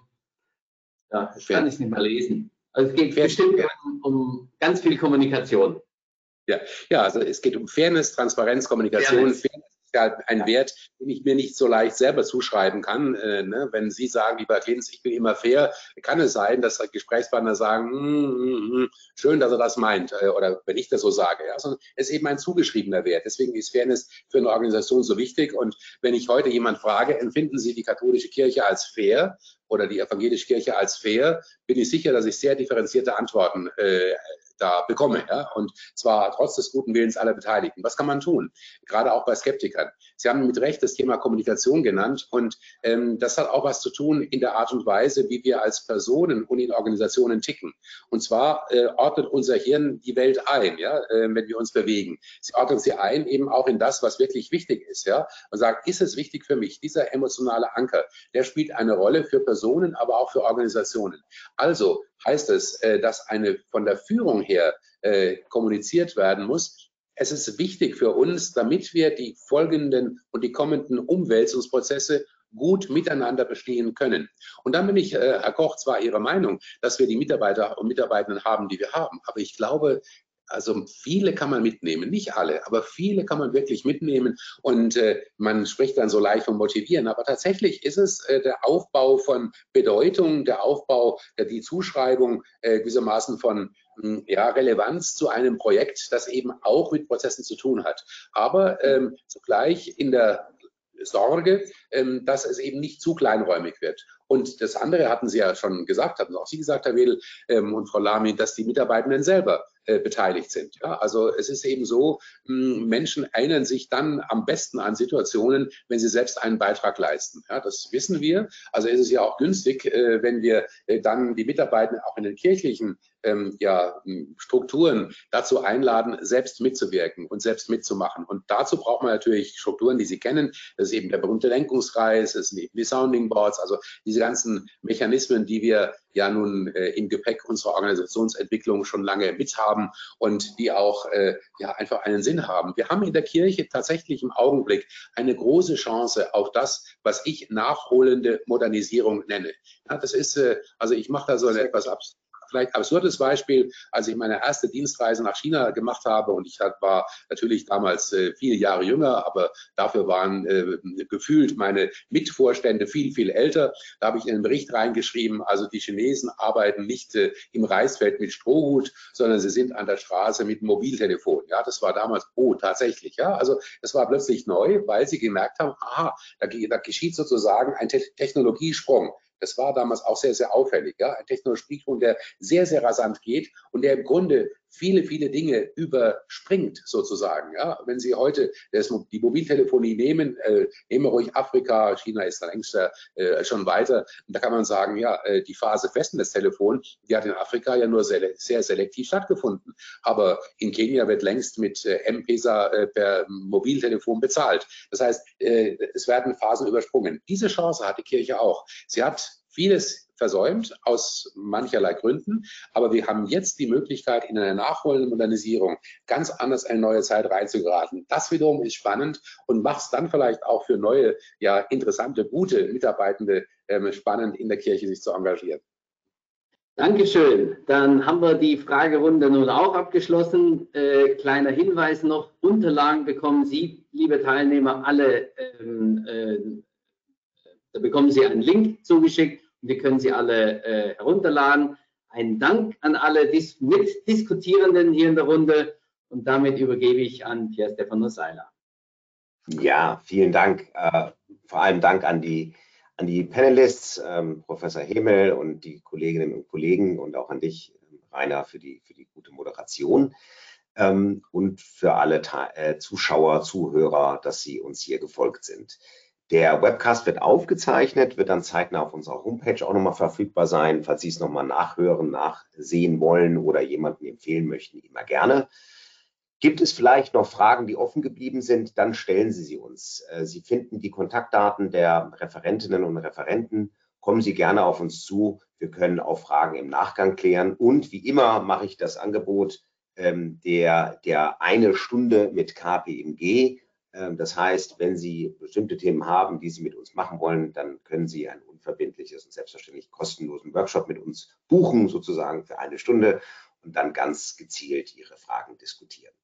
ja, ich kann es nicht mehr lesen. Also es geht bestimmt um, um ganz viel Kommunikation. Ja, ja, also es geht um Fairness, Transparenz, Kommunikation. Fairness, Fairness ja ein Wert, den ich mir nicht so leicht selber zuschreiben kann. Äh, ne? Wenn Sie sagen, lieber Clemens, ich bin immer fair, kann es sein, dass Gesprächspartner sagen, mm, mm, mm, schön, dass er das meint, äh, oder wenn ich das so sage. Ja? Sondern es ist eben ein zugeschriebener Wert. Deswegen ist Fairness für eine Organisation so wichtig. Und wenn ich heute jemand frage, empfinden Sie die katholische Kirche als fair oder die evangelische Kirche als fair, bin ich sicher, dass ich sehr differenzierte Antworten äh, da bekomme. Ja? Und zwar trotz des guten Willens aller Beteiligten. Was kann man tun? Gerade auch bei Skeptikern. Sie haben mit Recht das Thema Kommunikation genannt und ähm, das hat auch was zu tun in der Art und Weise, wie wir als Personen und in Organisationen ticken. Und zwar äh, ordnet unser Hirn die Welt ein, ja, äh, wenn wir uns bewegen. Sie ordnet sie ein eben auch in das, was wirklich wichtig ist, ja, und sagt, ist es wichtig für mich? Dieser emotionale Anker, der spielt eine Rolle für Personen, aber auch für Organisationen. Also heißt es, äh, dass eine von der Führung her äh, kommuniziert werden muss, es ist wichtig für uns, damit wir die folgenden und die kommenden Umwälzungsprozesse gut miteinander bestehen können. Und dann bin ich, äh, Herr Koch, zwar Ihrer Meinung, dass wir die Mitarbeiter und Mitarbeitenden haben, die wir haben, aber ich glaube, also viele kann man mitnehmen, nicht alle, aber viele kann man wirklich mitnehmen und äh, man spricht dann so leicht von motivieren. Aber tatsächlich ist es äh, der Aufbau von Bedeutung, der Aufbau, der, die Zuschreibung äh, gewissermaßen von mh, hm, ja, Relevanz zu einem Projekt, das eben auch mit Prozessen zu tun hat. Aber ähm, zugleich in der Sorge, ähm, dass es eben nicht zu kleinräumig wird. Und das andere hatten Sie ja schon gesagt, hatten auch Sie gesagt, Herr Wedel ähm, und Frau Lamy, dass die Mitarbeitenden selber beteiligt sind. Ja, also es ist eben so, mh, Menschen erinnern sich dann am besten an Situationen, wenn sie selbst einen Beitrag leisten. Ja, das wissen wir. Also ist es ja auch günstig, äh, wenn wir äh, dann die Mitarbeitenden auch in den kirchlichen ähm, ja, Strukturen dazu einladen, selbst mitzuwirken und selbst mitzumachen. Und dazu braucht man natürlich Strukturen, die Sie kennen. Das ist eben der berühmte Lenkungskreis, das sind eben die Sounding Boards, also diese ganzen Mechanismen, die wir ja nun äh, im Gepäck unserer Organisationsentwicklung schon lange mithaben und die auch äh, ja einfach einen Sinn haben. Wir haben in der Kirche tatsächlich im Augenblick eine große Chance auf das, was ich nachholende Modernisierung nenne. Ja, das ist, äh, also ich mache da so etwas abs vielleicht absurdes Beispiel, als ich meine erste Dienstreise nach China gemacht habe und ich war natürlich damals äh, viele Jahre jünger, aber dafür waren äh, gefühlt meine Mitvorstände viel, viel älter. Da habe ich in den Bericht reingeschrieben, also die Chinesen arbeiten nicht äh, im Reisfeld mit Strohhut, sondern sie sind an der Straße mit Mobiltelefon. Ja, das war damals, oh, tatsächlich. Ja, also das war plötzlich neu, weil sie gemerkt haben, aha, da, da geschieht sozusagen ein Te Technologiesprung. Das war damals auch sehr, sehr auffällig. Ja? Ein Technologiesprung, der sehr, sehr rasant geht und der im Grunde viele, viele Dinge überspringt sozusagen. Ja? Wenn Sie heute das, die Mobiltelefonie nehmen, äh, nehmen wir ruhig Afrika, China ist da längst äh, schon weiter. Und da kann man sagen, ja, äh, die Phase Festnetztelefon, die hat in Afrika ja nur sehr, sehr selektiv stattgefunden. Aber in Kenia wird längst mit äh, M-Pesa äh, per Mobiltelefon bezahlt. Das heißt, äh, es werden Phasen übersprungen. Diese Chance hat die Kirche auch. Sie hat vieles versäumt aus mancherlei Gründen. Aber wir haben jetzt die Möglichkeit, in einer nachholenden Modernisierung ganz anders eine neue Zeit reinzugeraten. Das wiederum ist spannend und macht es dann vielleicht auch für neue, ja, interessante, gute Mitarbeitende ähm, spannend, in der Kirche sich zu engagieren. Dankeschön. Dann haben wir die Fragerunde nun auch abgeschlossen. Äh, kleiner Hinweis noch, Unterlagen bekommen Sie, liebe Teilnehmer, alle, ähm, äh, da bekommen Sie einen Link zugeschickt wir können sie alle äh, herunterladen. Ein Dank an alle Dis Mitdiskutierenden hier in der Runde und damit übergebe ich an Pierre Stefano Seiler. Ja, vielen Dank. Äh, vor allem Dank an die, an die Panelists, ähm, Professor Hemel und die Kolleginnen und Kollegen und auch an dich, Rainer, für die, für die gute Moderation ähm, und für alle äh, Zuschauer, Zuhörer, dass Sie uns hier gefolgt sind. Der Webcast wird aufgezeichnet, wird dann zeitnah auf unserer Homepage auch nochmal verfügbar sein. Falls Sie es nochmal nachhören, nachsehen wollen oder jemanden empfehlen möchten, immer gerne. Gibt es vielleicht noch Fragen, die offen geblieben sind, dann stellen Sie sie uns. Äh, sie finden die Kontaktdaten der Referentinnen und Referenten. Kommen Sie gerne auf uns zu. Wir können auch Fragen im Nachgang klären. Und wie immer mache ich das Angebot ähm, der, der eine Stunde mit KPMG das heißt, wenn Sie bestimmte Themen haben, die Sie mit uns machen wollen, dann können Sie ein unverbindliches und selbstverständlich kostenlosen Workshop mit uns buchen, sozusagen für eine Stunde und dann ganz gezielt Ihre Fragen diskutieren.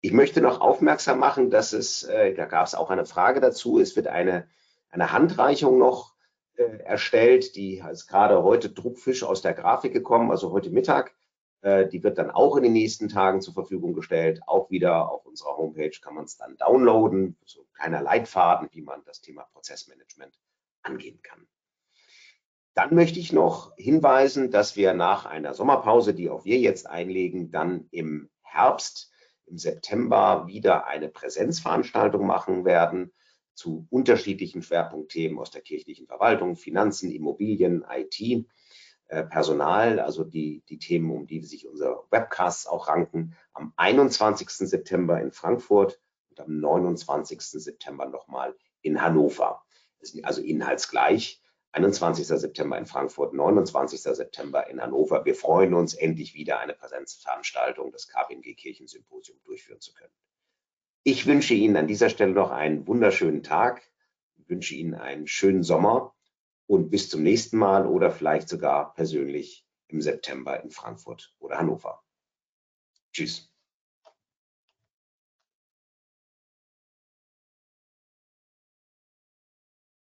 Ich möchte noch aufmerksam machen, dass es, äh, da gab es auch eine Frage dazu, es wird eine, eine Handreichung noch äh, erstellt, die ist gerade heute druckfisch aus der Grafik gekommen, also heute Mittag. Äh, die wird dann auch in den nächsten Tagen zur Verfügung gestellt. Auch wieder auf unserer Homepage kann man es dann downloaden. So ein kleiner Leitfaden, wie man das Thema Prozessmanagement angehen kann. Dann möchte ich noch hinweisen, dass wir nach einer Sommerpause, die auch wir jetzt einlegen, dann im Herbst, im September wieder eine Präsenzveranstaltung machen werden zu unterschiedlichen Schwerpunktthemen aus der kirchlichen Verwaltung, Finanzen, Immobilien, IT, Personal, also die, die Themen, um die sich unsere Webcasts auch ranken, am 21. September in Frankfurt und am 29. September nochmal in Hannover. Also inhaltsgleich. 21. September in Frankfurt, 29. September in Hannover. Wir freuen uns, endlich wieder eine Präsenzveranstaltung des KPMG Kirchensymposium durchführen zu können. Ich wünsche Ihnen an dieser Stelle noch einen wunderschönen Tag, ich wünsche Ihnen einen schönen Sommer und bis zum nächsten Mal oder vielleicht sogar persönlich im September in Frankfurt oder Hannover. Tschüss.